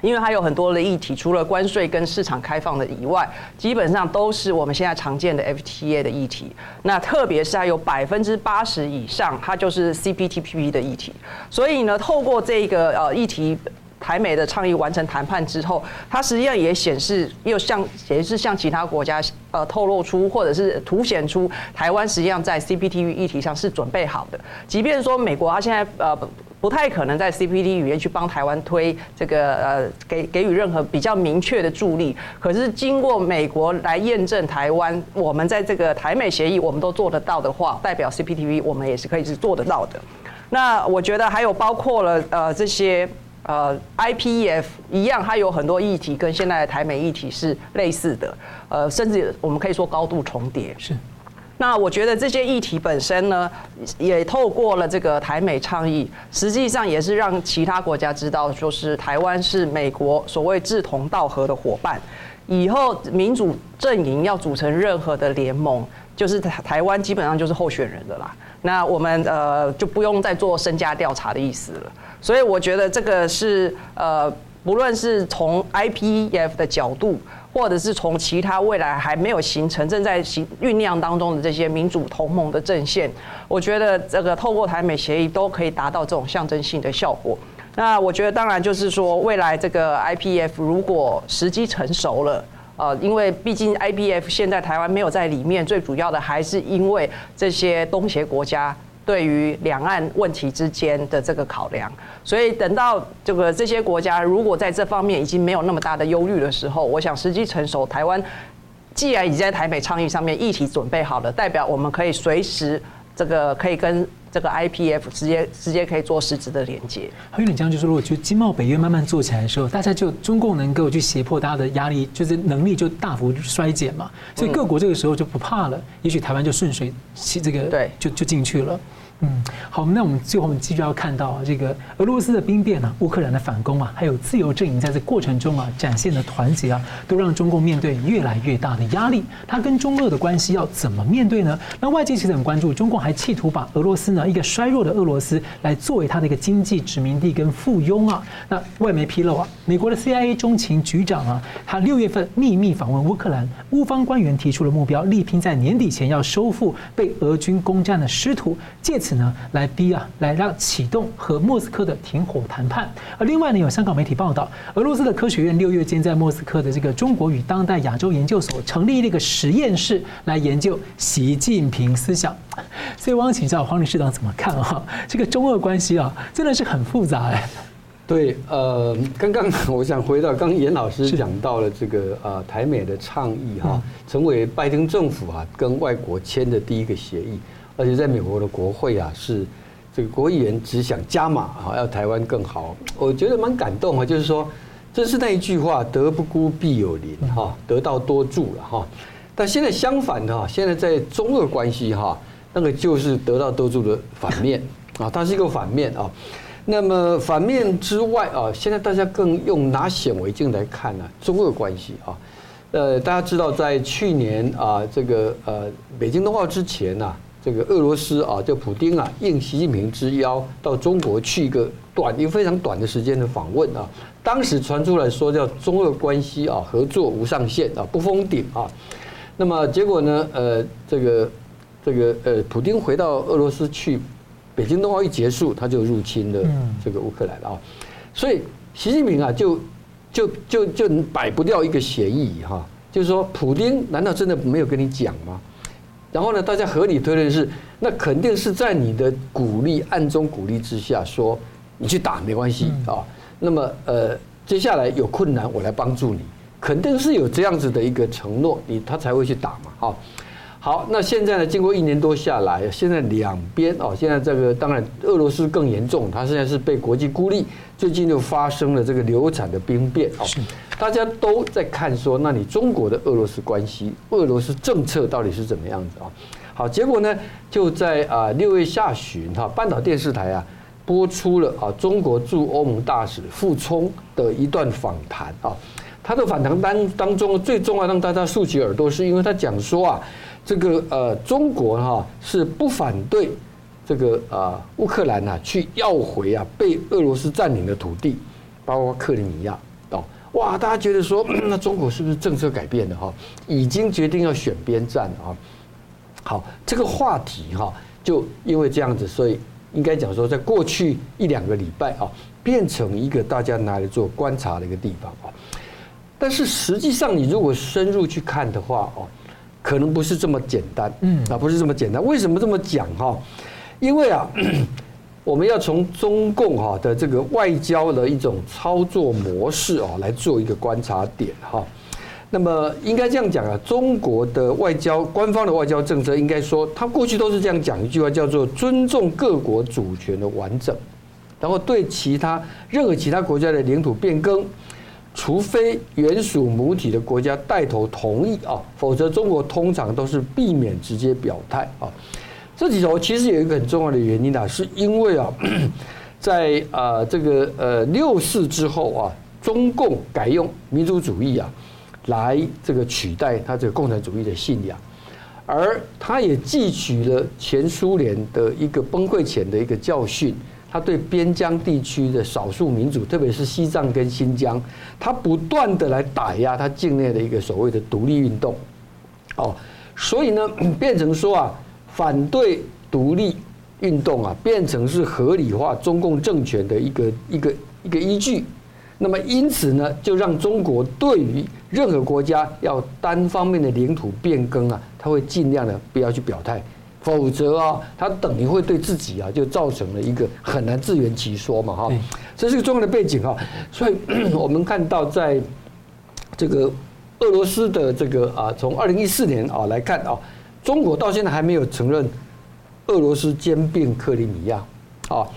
因为它有很多的议题，除了关税跟市场开放的以外，基本上都是我们现在常见的 FTA 的议题。那特别是它有百分之八十以上，它就是 CPTPP 的议题。所以呢，透过这个呃议题。台美的倡议完成谈判之后，它实际上也显示，又向也是向其他国家呃透露出，或者是凸显出台湾实际上在 CPTPP 议题上是准备好的。即便说美国它现在呃不太可能在 CPTPP 里面去帮台湾推这个呃给给予任何比较明确的助力，可是经过美国来验证台湾，我们在这个台美协议我们都做得到的话，代表 CPTV 我们也是可以是做得到的。那我觉得还有包括了呃这些。呃，IPEF 一样，它有很多议题跟现在的台美议题是类似的，呃，甚至我们可以说高度重叠。是。那我觉得这些议题本身呢，也透过了这个台美倡议，实际上也是让其他国家知道，就是台湾是美国所谓志同道合的伙伴。以后民主阵营要组成任何的联盟，就是台台湾基本上就是候选人的啦。那我们呃就不用再做身家调查的意思了。所以我觉得这个是呃，不论是从 IPF 的角度，或者是从其他未来还没有形成、正在形酝酿当中的这些民主同盟的阵线，我觉得这个透过台美协议都可以达到这种象征性的效果。那我觉得当然就是说，未来这个 IPF 如果时机成熟了，呃，因为毕竟 IPF 现在台湾没有在里面，最主要的还是因为这些东协国家。对于两岸问题之间的这个考量，所以等到这个这些国家如果在这方面已经没有那么大的忧虑的时候，我想时机成熟，台湾既然已经在台北倡议上面议题准备好了，代表我们可以随时这个可以跟这个 IPF 直接直接可以做实质的连接。还有点这样，就是如果就经贸北约慢慢做起来的时候，大家就中共能够去胁迫大家的压力，就是能力就大幅衰减嘛，所以各国这个时候就不怕了，也许台湾就顺水这个对就就进去了。嗯，好，那我们最后我们继续要看到这个俄罗斯的兵变啊，乌克兰的反攻啊，还有自由阵营在这过程中啊展现的团结啊，都让中共面对越来越大的压力。他跟中俄的关系要怎么面对呢？那外界其实很关注，中共还企图把俄罗斯呢一个衰弱的俄罗斯来作为他的一个经济殖民地跟附庸啊。那外媒披露啊，美国的 CIA 中情局长啊，他六月份秘密访问乌克兰，乌方官员提出了目标，力拼在年底前要收复被俄军攻占的失土，借此。呢，来逼啊，来让启动和莫斯科的停火谈判。而另外呢，有香港媒体报道，俄罗斯的科学院六月间在莫斯科的这个中国与当代亚洲研究所成立了一个实验室，来研究习近平思想。所以，我想请教黄理事长怎么看啊？这个中俄关系啊，真的是很复杂哎。对，呃，刚刚我想回到刚严老师讲到了这个呃台美的倡议哈，成为拜登政府啊跟外国签的第一个协议。而且在美国的国会啊，是这个国议员只想加码啊，要台湾更好。我觉得蛮感动啊，就是说，这是那一句话“德不孤，必有邻”哈，得道多助了哈。但现在相反的哈，现在在中俄关系哈，那个就是得道多助的反面啊，它是一个反面啊。那么反面之外啊，现在大家更用拿显微镜来看呢，中俄关系啊。呃，大家知道在去年啊，这个呃北京冬奥之前呐。这个俄罗斯啊，叫普丁啊，应习近平之邀到中国去一个短一个非常短的时间的访问啊。当时传出来说叫中俄关系啊，合作无上限啊，不封顶啊。那么结果呢？呃，这个这个呃，普丁回到俄罗斯去，北京冬奥一结束，他就入侵了这个乌克兰啊。所以习近平啊，就就就就摆不掉一个协议哈，就是说，普丁难道真的没有跟你讲吗？然后呢，大家合理推论是，那肯定是在你的鼓励、暗中鼓励之下，说你去打没关系啊。那么呃，接下来有困难我来帮助你，肯定是有这样子的一个承诺，你他才会去打嘛。好，好，那现在呢，经过一年多下来，现在两边哦，现在这个当然俄罗斯更严重，它现在是被国际孤立，最近又发生了这个流产的兵变哦。大家都在看说，那你中国的俄罗斯关系、俄罗斯政策到底是怎么样子啊？好，结果呢，就在啊六月下旬哈，半岛电视台啊播出了啊中国驻欧盟大使傅聪的一段访谈啊。他的访谈当当中最重要让大家竖起耳朵，是因为他讲说啊，这个呃中国哈是不反对这个啊乌克兰呐去要回啊被俄罗斯占领的土地，包括克里米亚哦。哇，大家觉得说，那中国是不是政策改变了哈？已经决定要选边站了啊。好，这个话题哈，就因为这样子，所以应该讲说，在过去一两个礼拜啊，变成一个大家拿来做观察的一个地方啊。但是实际上，你如果深入去看的话哦，可能不是这么简单，嗯啊，不是这么简单。为什么这么讲哈？因为啊。我们要从中共哈的这个外交的一种操作模式啊来做一个观察点哈。那么应该这样讲啊，中国的外交官方的外交政策应该说，他过去都是这样讲一句话，叫做尊重各国主权的完整，然后对其他任何其他国家的领土变更，除非原属母体的国家带头同意啊，否则中国通常都是避免直接表态啊。这里头其实有一个很重要的原因啊，是因为啊，在啊这个呃六四之后啊，中共改用民族主义啊，来这个取代他这个共产主义的信仰，而他也汲取了前苏联的一个崩溃前的一个教训，他对边疆地区的少数民族，特别是西藏跟新疆，他不断的来打压他境内的一个所谓的独立运动，哦，所以呢，变成说啊。反对独立运动啊，变成是合理化中共政权的一个一个一个依据。那么因此呢，就让中国对于任何国家要单方面的领土变更啊，他会尽量的不要去表态，否则啊，他等于会对自己啊就造成了一个很难自圆其说嘛哈。这是个重要的背景哈。所以 我们看到在这个俄罗斯的这个啊，从二零一四年啊来看啊。中国到现在还没有承认俄罗斯兼并克里米亚，啊，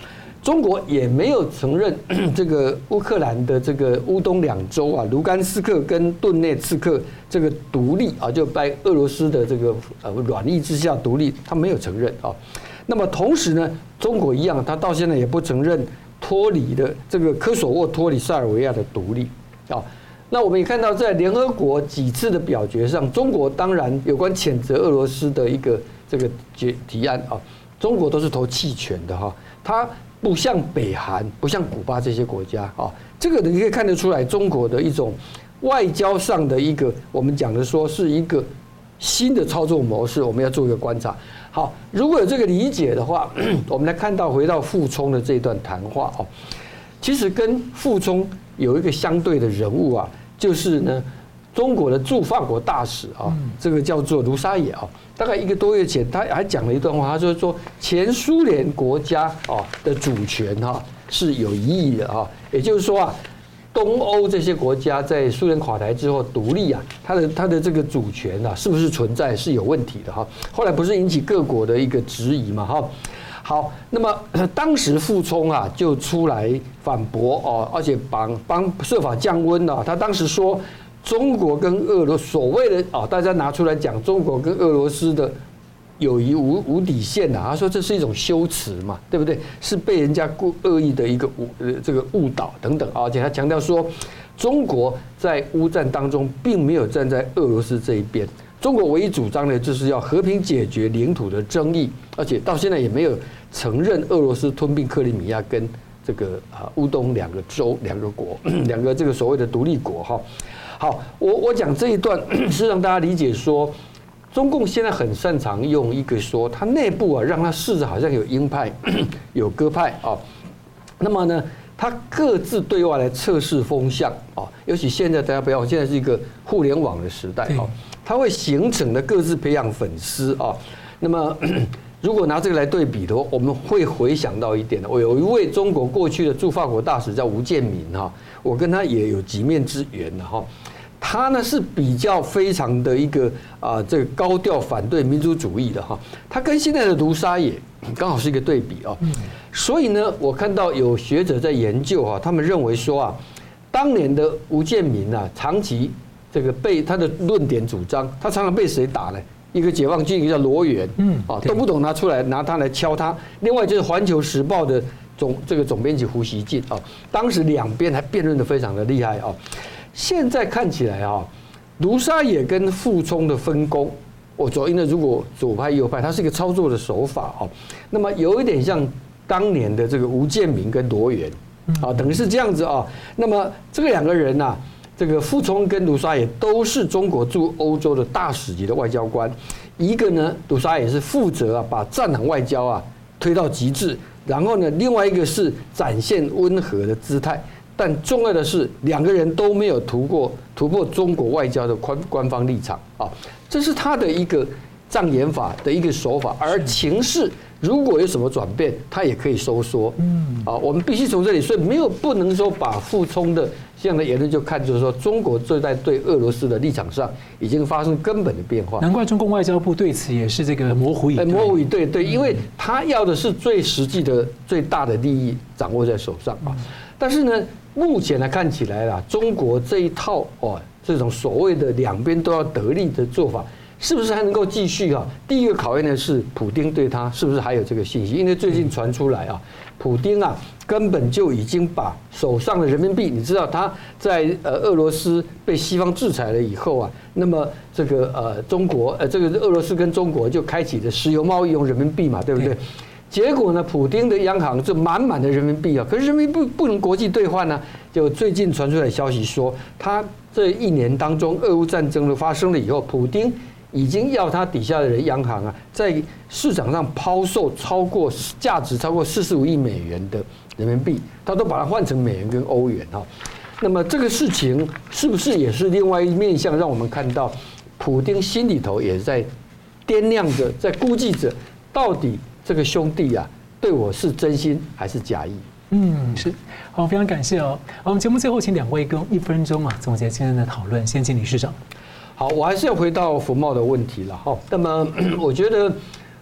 中国也没有承认 这个乌克兰的这个乌东两州啊，卢甘斯克跟顿涅茨克这个独立啊，就拜俄罗斯的这个呃软硬之下独立，他没有承认啊。那么同时呢，中国一样，他到现在也不承认脱离的这个科索沃脱离塞尔维亚的独立啊。那我们也看到，在联合国几次的表决上，中国当然有关谴责俄罗斯的一个这个决提案啊，中国都是投弃权的哈。他不像北韩，不像古巴这些国家啊，这个你可以看得出来，中国的一种外交上的一个，我们讲的说是一个新的操作模式，我们要做一个观察。好，如果有这个理解的话，我们来看到回到傅聪的这段谈话哦，其实跟傅聪有一个相对的人物啊。就是呢，中国的驻法国大使啊，这个叫做卢沙野啊，大概一个多月前，他还讲了一段话，他就是说前苏联国家啊的主权哈是有疑义的啊，也就是说啊，东欧这些国家在苏联垮台之后独立啊，他的他的这个主权啊是不是存在是有问题的哈，后来不是引起各国的一个质疑嘛哈。好，那么 当时傅聪啊就出来反驳哦，而且帮帮设法降温了。他当时说，中国跟俄罗所谓的啊，大家拿出来讲，中国跟俄罗斯的友谊无无底线的。他说这是一种羞耻嘛，对不对？是被人家故恶意的一个误呃这个误导等等。而且他强调说，中国在乌战当中并没有站在俄罗斯这一边。中国唯一主张的就是要和平解决领土的争议，而且到现在也没有承认俄罗斯吞并克里米亚跟这个啊乌东两个州两个国 两个这个所谓的独立国哈。好，我我讲这一段 是让大家理解说，中共现在很擅长用一个说，它内部啊让它试着好像有鹰派 有鸽派啊，那么呢，它各自对外来测试风向啊，尤其现在大家不要，现在是一个互联网的时代啊。它会形成的各自培养粉丝啊，那么 如果拿这个来对比的话，我们会回想到一点的，我有一位中国过去的驻法国大使叫吴建民哈，我跟他也有几面之缘的哈。他呢是比较非常的一个啊，这个高调反对民族主义的哈。他跟现在的卢沙野刚好是一个对比啊。所以呢，我看到有学者在研究啊，他们认为说啊，当年的吴建民啊，长期。这个被他的论点主张，他常常被谁打呢？一个解放军，一个叫罗源，嗯，啊，都不懂拿出来拿他来敲他。另外就是《环球时报》的总这个总编辑胡锡进啊，当时两边还辩论得非常的厉害啊。现在看起来啊，卢沙野跟傅聪的分工，我左因为如果左派右派，它是一个操作的手法啊。那么有一点像当年的这个吴建民跟罗源啊，等于是这样子啊。那么这个两个人呐。这个傅聪跟卢沙野都是中国驻欧洲的大使级的外交官，一个呢，卢沙野是负责啊把战狼外交啊推到极致，然后呢，另外一个是展现温和的姿态，但重要的是两个人都没有突破突破中国外交的官官方立场啊，这是他的一个障眼法的一个手法，而情势如果有什么转变，他也可以收缩，嗯，啊，我们必须从这里，所以没有不能说把傅聪的。这样的言论就看，就是说，中国就在对俄罗斯的立场上已经发生根本的变化。难怪中共外交部对此也是这个模糊以对。模糊以对，对，因为他要的是最实际的、最大的利益掌握在手上啊。但是呢，目前来看起来啦，中国这一套哦，这种所谓的两边都要得利的做法，是不是还能够继续啊？第一个考验的是普丁对他是不是还有这个信心？因为最近传出来啊，普丁啊。根本就已经把手上的人民币，你知道他在呃俄罗斯被西方制裁了以后啊，那么这个呃中国呃这个俄罗斯跟中国就开启的石油贸易用人民币嘛，对不对？结果呢，普丁的央行就满满的人民币啊，可是人民币不能国际兑换呢。就最近传出来消息说，他这一年当中，俄乌战争的发生了以后，普丁。已经要他底下的人央行啊，在市场上抛售超过价值超过四十五亿美元的人民币，他都把它换成美元跟欧元哈。那么这个事情是不是也是另外一面向，让我们看到普丁心里头也在掂量着，在估计着，到底这个兄弟啊对我是真心还是假意？嗯，是。好，非常感谢哦。我们节目最后请两位跟一分钟啊总结今天的讨论，先请李市长。好，我还是要回到服贸的问题了哈。那么，我觉得，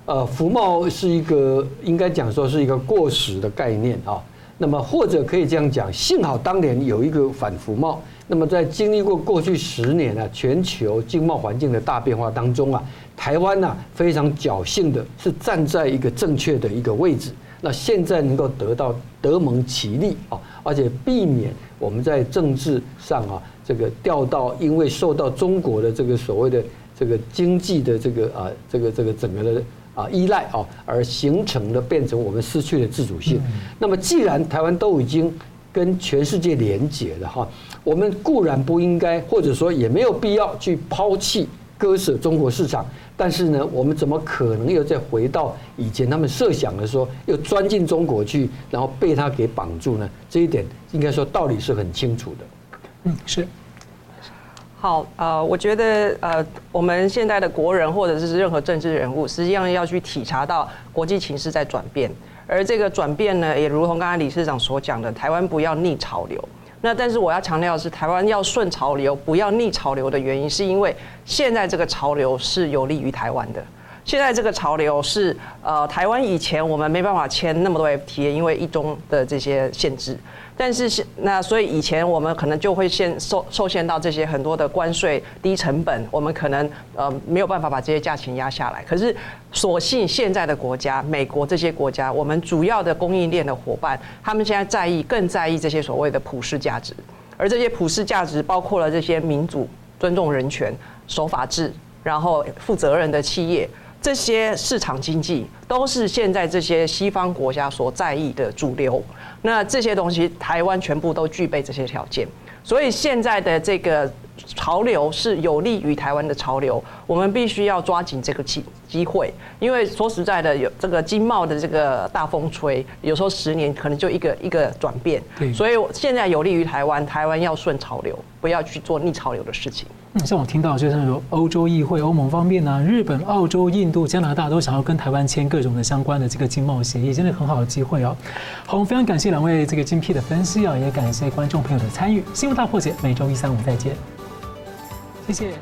呃，服贸是一个应该讲说是一个过时的概念啊。那么，或者可以这样讲，幸好当年有一个反服贸，那么在经历过过去十年啊，全球经贸环境的大变化当中啊，台湾呢非常侥幸的是站在一个正确的一个位置。那现在能够得到德蒙其利啊，而且避免我们在政治上啊，这个掉到因为受到中国的这个所谓的这个经济的这个啊，这个这个整个的啊依赖啊，而形成的变成我们失去了自主性。那么既然台湾都已经跟全世界连结了哈，我们固然不应该，或者说也没有必要去抛弃割舍中国市场。但是呢，我们怎么可能又再回到以前他们设想的说，又钻进中国去，然后被他给绑住呢？这一点应该说道理是很清楚的。嗯，是。好，呃，我觉得呃，我们现在的国人或者是任何政治人物，实际上要去体察到国际情势在转变，而这个转变呢，也如同刚才理事长所讲的，台湾不要逆潮流。那但是我要强调的是，台湾要顺潮流，不要逆潮流的原因，是因为现在这个潮流是有利于台湾的。现在这个潮流是，呃，台湾以前我们没办法签那么多 FTA，因为一中的这些限制。但是是那，所以以前我们可能就会限受受限到这些很多的关税低成本，我们可能呃没有办法把这些价钱压下来。可是，所幸现在的国家，美国这些国家，我们主要的供应链的伙伴，他们现在在意更在意这些所谓的普世价值，而这些普世价值包括了这些民主、尊重人权、守法治，然后负责任的企业。这些市场经济都是现在这些西方国家所在意的主流。那这些东西，台湾全部都具备这些条件。所以现在的这个潮流是有利于台湾的潮流，我们必须要抓紧这个机机会。因为说实在的，有这个经贸的这个大风吹，有时候十年可能就一个一个转变。所以现在有利于台湾，台湾要顺潮流，不要去做逆潮流的事情。像我听到就像说，欧洲议会、欧盟方面呢，日本、澳洲、印度、加拿大都想要跟台湾签各种的相关的这个经贸协议，真的很好的机会哦。好，非常感谢两位这个精辟的分析啊，也感谢观众朋友的参与。新闻大破解每周一、三、五再见，谢谢。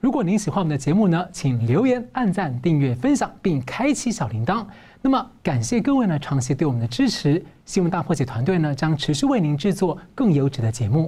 如果您喜欢我们的节目呢，请留言、按赞、订阅、分享，并开启小铃铛。那么，感谢各位呢长期对我们的支持。新闻大破解团队呢将持续为您制作更优质的节目。